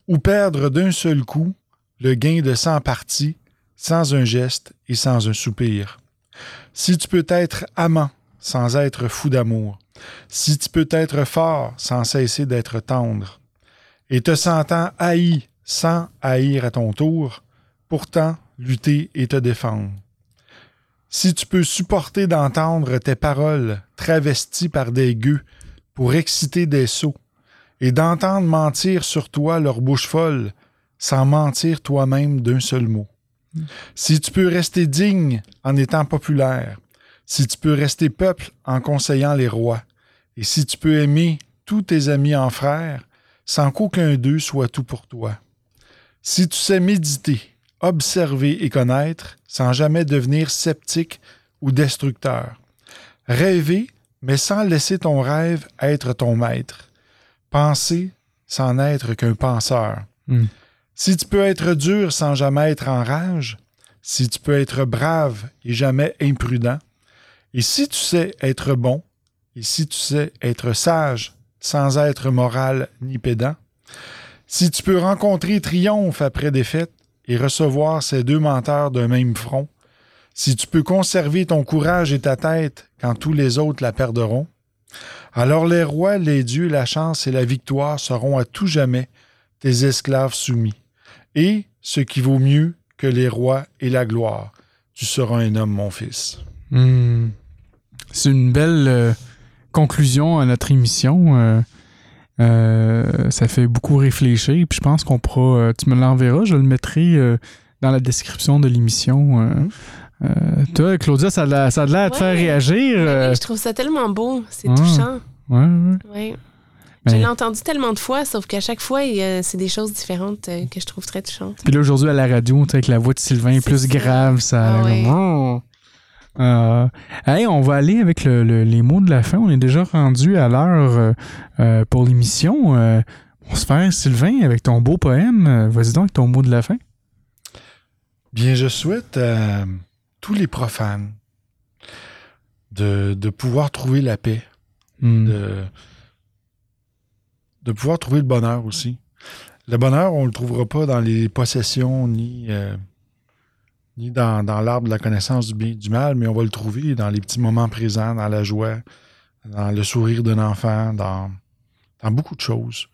ou perdre d'un seul coup le gain de cent parties sans un geste et sans un soupir. Si tu peux être amant sans être fou d'amour, si tu peux être fort sans cesser d'être tendre, et te sentant haï sans haïr à ton tour, pourtant lutter et te défendre. Si tu peux supporter d'entendre tes paroles travesties par des gueux pour exciter des sots, et d'entendre mentir sur toi leur bouche folle, sans mentir toi-même d'un seul mot. Si tu peux rester digne en étant populaire, si tu peux rester peuple en conseillant les rois, et si tu peux aimer tous tes amis en frères, sans qu'aucun d'eux soit tout pour toi. Si tu sais méditer, observer et connaître, sans jamais devenir sceptique ou destructeur. Rêver, mais sans laisser ton rêve être ton maître. Penser sans n'être qu'un penseur. Hmm. Si tu peux être dur sans jamais être en rage, si tu peux être brave et jamais imprudent, et si tu sais être bon, et si tu sais être sage sans être moral ni pédant, si tu peux rencontrer triomphe après défaite et recevoir ces deux menteurs d'un même front, si tu peux conserver ton courage et ta tête quand tous les autres la perdront, Alors les rois, les dieux, la chance et la victoire seront à tout jamais tes esclaves soumis. Et, ce qui vaut mieux que les rois et la gloire, tu seras un homme, mon fils. Hmm. C'est une belle euh, conclusion à notre émission. Euh, euh, ça fait beaucoup réfléchir. Puis je pense qu'on pourra. tu me l'enverras, je le mettrai dans la description de l'émission. toi, Claudia, ça a, ça l'air de faire réagir. je trouve ça tellement beau. C'est touchant. Ouais, ouais. ouais. Je l'ai entendu tellement de fois, sauf qu'à chaque fois, c'est des choses différentes que je trouve très touchantes. Puis là, aujourd'hui, à la radio, avec la voix de Sylvain est plus grave, ça. Ah euh, on va aller avec les mots de la fin. On est déjà rendu à l'heure euh, euh, pour l'émission. on se fait, Sylvain, avec ton beau poème. Vas-y donc avec ton mot de la fin. Bien, je souhaite à tous les profanes de, pouvoir trouver la paix, hmm. de, de pouvoir trouver le bonheur aussi. Le bonheur, on ne le trouvera pas dans les possessions ni ni dans, l'arbre de la connaissance du bien et du mal, mais on va le trouver dans les petits moments présents, dans la joie, dans le sourire d'un enfant, dans, dans beaucoup de choses.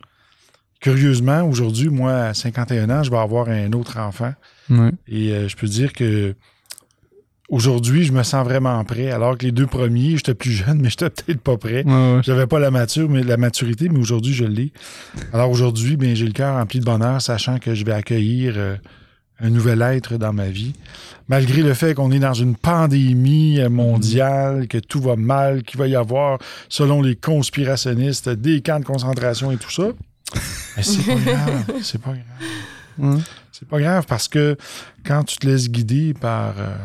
Curieusement, aujourd'hui, moi, à 51 ans, je vais avoir un autre enfant. Et euh, je peux dire que aujourd'hui, je me sens vraiment prêt. Alors que les deux premiers, j'étais plus jeune, mais j'étais peut-être pas prêt. J'avais pas la, mature, mais la maturité, mais aujourd'hui, je l'ai. Alors aujourd'hui, bien, j'ai le cœur rempli de bonheur, sachant que je vais accueillir euh, un nouvel être dans ma vie. Malgré le fait qu'on est dans une pandémie mondiale, que tout va mal, qu'il va y avoir, selon les conspirationnistes, des camps de concentration et tout ça. Mais c'est pas grave. C'est pas grave. C'est pas grave parce que quand tu te laisses guider par, euh,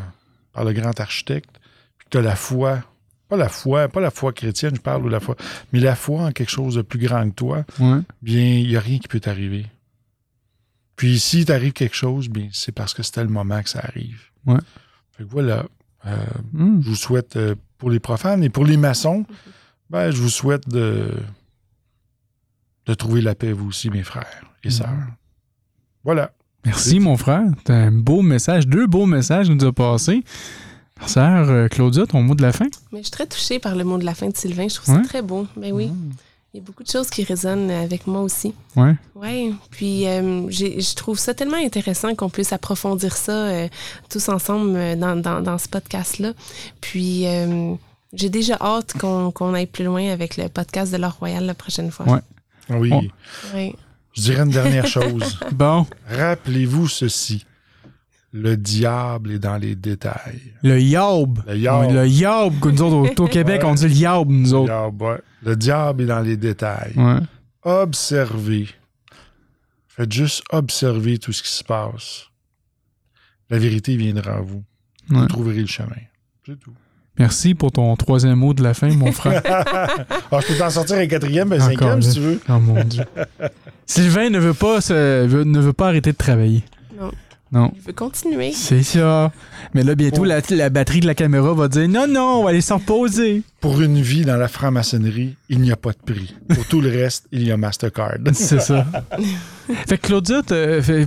par le grand architecte, puis que tu as la foi, pas la foi, pas la foi chrétienne, je parle de la foi, mais la foi en quelque chose de plus grand que toi, bien, il n'y a rien qui peut t'arriver. Puis si t'arrive quelque chose, bien, c'est parce que c'était le moment que ça arrive. Ouais. Fait que voilà. Euh, hmm. Je vous souhaite euh, pour les profanes et pour les maçons, ben, je vous souhaite de, de trouver la paix, vous aussi, mes frères et hmm. sœurs. Voilà. Merci, mon frère. T'as un beau message, deux beaux messages nous a passés. Sœur euh, Claudia, ton mot de la fin? Mais je suis très touchée par le mot de la fin de Sylvain. Je trouve ça très beau. Ben oui. Hmm. Il y a beaucoup de choses qui résonnent avec moi aussi. Oui. Oui. Puis euh, je trouve ça tellement intéressant qu'on puisse approfondir ça euh, tous ensemble euh, dans, dans, ce podcast-là. Puis j'ai déjà hâte qu'on aille plus loin avec le podcast de l'Or Royal la prochaine fois. Ouais. Oui. oui. Je dirais une dernière chose. bon. Rappelez-vous ceci. Le diable est dans les détails. Le yaub. Le yaub. Le yaub. Nous autres, au, Québec, on dit le yaub, nous autres. Le, yaub, ouais. le diable est dans les détails. Ouais. Observez. Faites juste observer tout ce qui se passe. La vérité viendra à vous. Vous trouverez le chemin. C'est tout. Merci pour ton troisième mot de la fin, mon frère. Alors, je peux t'en sortir un quatrième, un cinquième, si tu veux. Oh mon Dieu. Sylvain ne veut pas, ne veut pas arrêter de travailler. Non. Non. Il veut continuer. C'est ça. Mais là, bientôt, la, batterie de la caméra va dire non, non, on va aller s'en poser. Pour une vie dans la franc-maçonnerie, il n'y a pas de prix. Pour tout le reste, il y a Mastercard. C'est ça. fait que Claudia,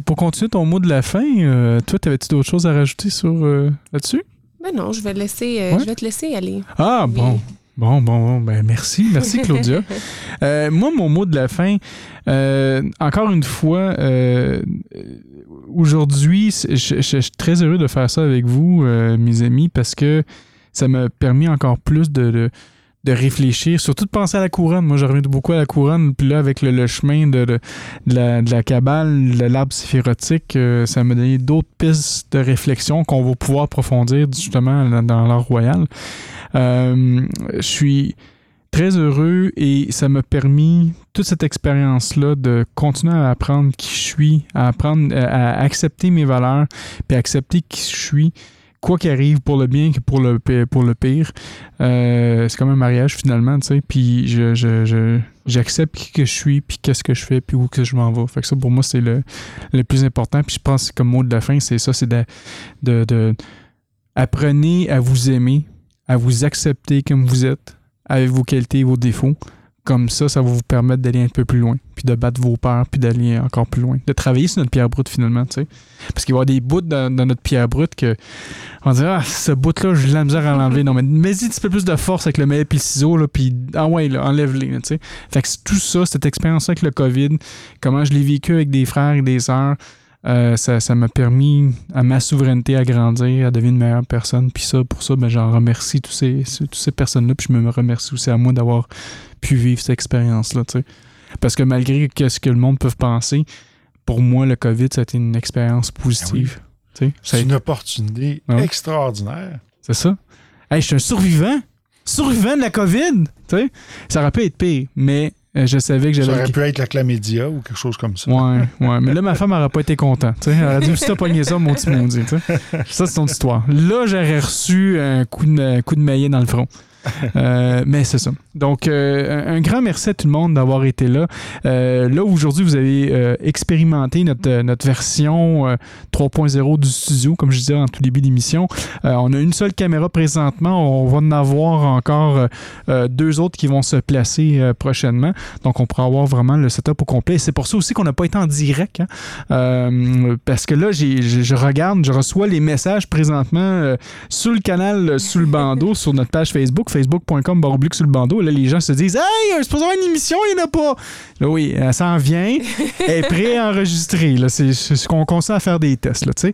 pour continuer ton mot de la fin, euh, toi, t'avais-tu d'autres choses à rajouter sur euh, là-dessus? Ben non, je vais, laisser, euh, je vais te laisser aller. Ah, bon. Bon, bon, bon, ben merci, merci Claudia. moi, mon mot de la fin, encore une fois, aujourd'hui, je, suis très heureux de faire ça avec vous, euh, mes amis, parce que ça m'a permis encore plus de, de, réfléchir, surtout de penser à la couronne. Moi, je reviens beaucoup à la couronne, puis là, avec le, chemin de, de, la, de la cabale, de l'arbre séphirotique, euh, ça m'a donné d'autres pistes de réflexion qu'on va pouvoir approfondir justement dans, l'art royal. Euh, je suis très heureux et ça m'a permis, toute cette expérience-là, de continuer à apprendre qui je suis, à apprendre à accepter mes valeurs, puis à accepter qui je suis, quoi qu'il arrive, pour le bien que pour le, pour le pire. Euh, c'est comme un mariage finalement, tu sais, puis je, je, j'accepte qui que je suis, puis qu'est-ce que je fais, puis où que je m'en vais. Fait que ça, pour moi, c'est le, le plus important. Puis je pense que comme mot de la fin, c'est ça, c'est de, de, de apprenez à vous aimer, à vous accepter comme vous êtes, avec vos qualités et vos défauts, comme ça, ça va vous permettre d'aller un peu plus loin, puis de battre vos peurs, puis d'aller encore plus loin. De travailler sur notre pierre brute finalement, tu sais. Parce qu'il va y avoir des bouts dans, notre pierre brute que on dirait, ah, ce bout-là, j'ai la misère à l'enlever. Non, mais mets-y un petit peu plus de force avec le mail puis le ciseau, là, puis ah ouais, enlève-les, tu sais. Fait que tout ça, cette expérience avec le COVID, comment je l'ai vécu avec des frères et des sœurs, euh, ça m'a permis à ma souveraineté à grandir, à devenir une meilleure personne. Puis ça, pour ça, ben, j'en remercie tous ces, toutes ces personnes-là. Puis je me remercie aussi à moi d'avoir pu vivre cette expérience-là. Parce que malgré ce que le monde peut penser, pour moi, le COVID, ça a été une expérience positive. Ben C'est une opportunité ah extraordinaire. C'est ça. Hey, je suis un survivant. Survivant de la COVID. Ça aurait pu être pire, mais je savais que j'avais. Ça aurait pu être la chlamydia ou quelque chose comme ça. Ouais, ouais. Mais là, ma femme n'aurait pas été contente. Elle aurait dit, si t'as pogné ça, mon petit maudit. Ça, c'est ton histoire. Là, j'aurais reçu un coup de, un coup de maillet dans le front. Euh, mais c'est ça. Donc, euh, un grand merci à tout le monde d'avoir été là. Euh, là, aujourd'hui, vous avez expérimenté notre, notre version 3.0 du studio, comme je disais en tout début d'émission. on a une seule caméra présentement. On va en avoir encore deux autres qui vont se placer prochainement. Donc, on pourra avoir vraiment le setup au complet. C'est pour ça aussi qu'on n'a pas été en direct. Hein. parce que là, je regarde, je reçois les messages présentement sur le canal, sous le bandeau, sur notre page Facebook facebook.com baroblique sur le bandeau. Là, les gens se disent Hey, je avoir une émission, il n'y en a pas. Là, oui, elle s'en vient. elle est enregistrer. C'est ce qu'on consent à faire des tests. Là, euh,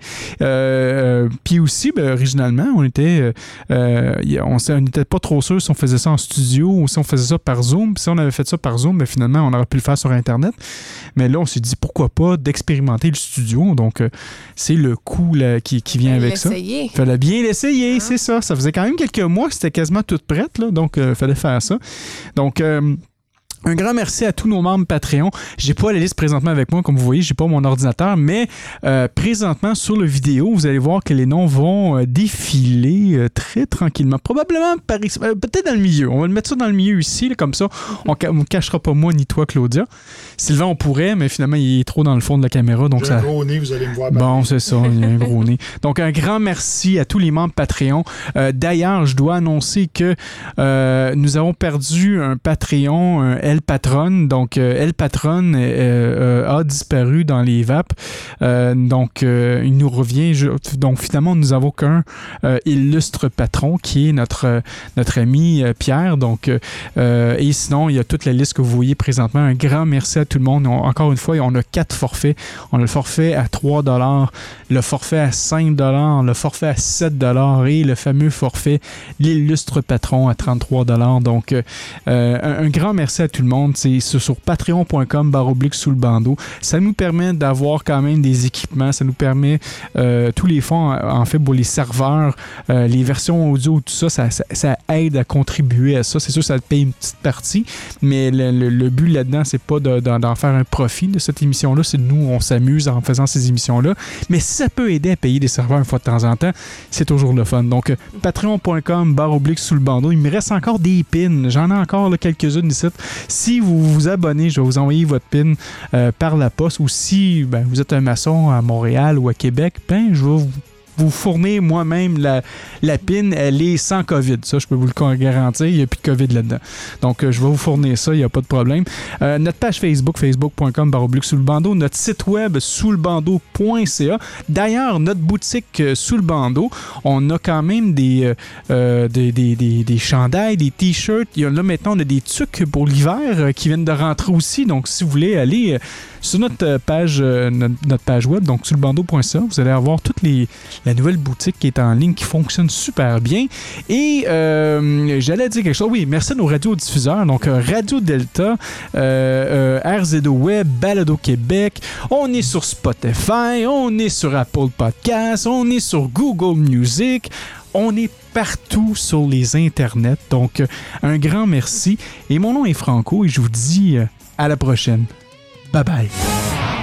euh, Puis aussi, ben, originalement, on était euh, on n'était pas trop sûr si on faisait ça en studio ou si on faisait ça par Zoom. Puis si on avait fait ça par Zoom, ben, finalement, on aurait pu le faire sur Internet. Mais là, on s'est dit pourquoi pas d'expérimenter le studio. Donc, c'est le coût qui, qui, vient avec ça. Il fallait bien l'essayer, ah. c'est ça. Ça faisait quand même quelques mois que c'était quasiment tout donc il euh, fallait faire ça. Donc, euh, un grand merci à tous nos membres Patreon. J'ai pas la liste présentement avec moi, comme vous voyez, j'ai pas mon ordinateur, mais euh, présentement sur le vidéo, vous allez voir que les noms vont euh, défiler euh, très tranquillement. Probablement par peut-être dans le milieu. On va le mettre ça dans le milieu ici, comme ça, on, ne cachera pas moi ni toi, Claudia. Sylvain, on pourrait, mais finalement, il est trop dans le fond de la caméra, donc ça. Un gros nez, vous allez me voir. Bon, c'est ça, il y a un gros nez. Donc un grand merci à tous les membres Patreon. D'ailleurs, je dois annoncer que nous avons perdu un Patreon, un elle Patronne. Donc, euh, Elle Patronne euh, euh, a disparu dans les VAP. donc, il nous revient. donc, finalement, nous n'avons qu'un illustre patron qui est notre, notre ami Pierre. Donc, et sinon, il y a toute la liste que vous voyez présentement. Un grand merci à tout le monde. encore une fois, on a quatre forfaits. On a le forfait à 3 le forfait à 5 le forfait à 7 et le fameux forfait l'illustre patron à 33 Donc, un, grand merci à tout le monde. C'est sur patreon.com baroblique sous le bandeau. Ça nous permet d'avoir quand même des équipements. Ça nous permet euh, tous les fonds, en fait, pour les serveurs, euh, les versions audio, tout ça, ça, aide à contribuer à ça. C'est sûr, ça paye une petite partie, mais le, but là-dedans, c'est pas d'en faire un profit de cette émission-là. C'est nous, on s'amuse en faisant ces émissions-là. Mais si ça peut aider à payer des serveurs une fois de temps en temps, c'est toujours le fun. Donc, patreon.com baroblique sous le bandeau. Il me reste encore des pins. J'en ai encore quelques-unes ici. Si vous vous abonnez, je vais vous envoyer votre PIN euh, par la poste. Ou si ben, vous êtes un maçon à Montréal ou à Québec, ben, je vais vous vous fournir moi-même la, la PIN, elle est sans COVID. Ça, je peux vous le garantir. Il n'y a plus de COVID là-dedans. Donc, euh, je vais vous fournir ça, il n'y a pas de problème. Euh, notre page Facebook, facebook.com sous le bandeau. Notre site web, sous le bandeau.ca. D'ailleurs, notre boutique euh, sous le bandeau, on a quand même des, des, des, des, des, chandails, des t-shirts. Là, maintenant, on a des trucs pour l'hiver qui viennent de rentrer aussi. Donc, si vous voulez aller sur notre page, notre, page web, donc sur le vous allez avoir toutes les la nouvelle boutique qui est en ligne, qui fonctionne super bien. Et euh, j'allais dire quelque chose. Oui, merci à nos radiodiffuseurs. Donc, euh, Radio Delta, euh, RZO Web, Balado Québec. On est sur Spotify, on est sur Apple Podcasts, on est sur Google Music. On est partout sur les internets. Donc, un grand merci. Et mon nom est Franco et je vous dis à la prochaine. Bye bye.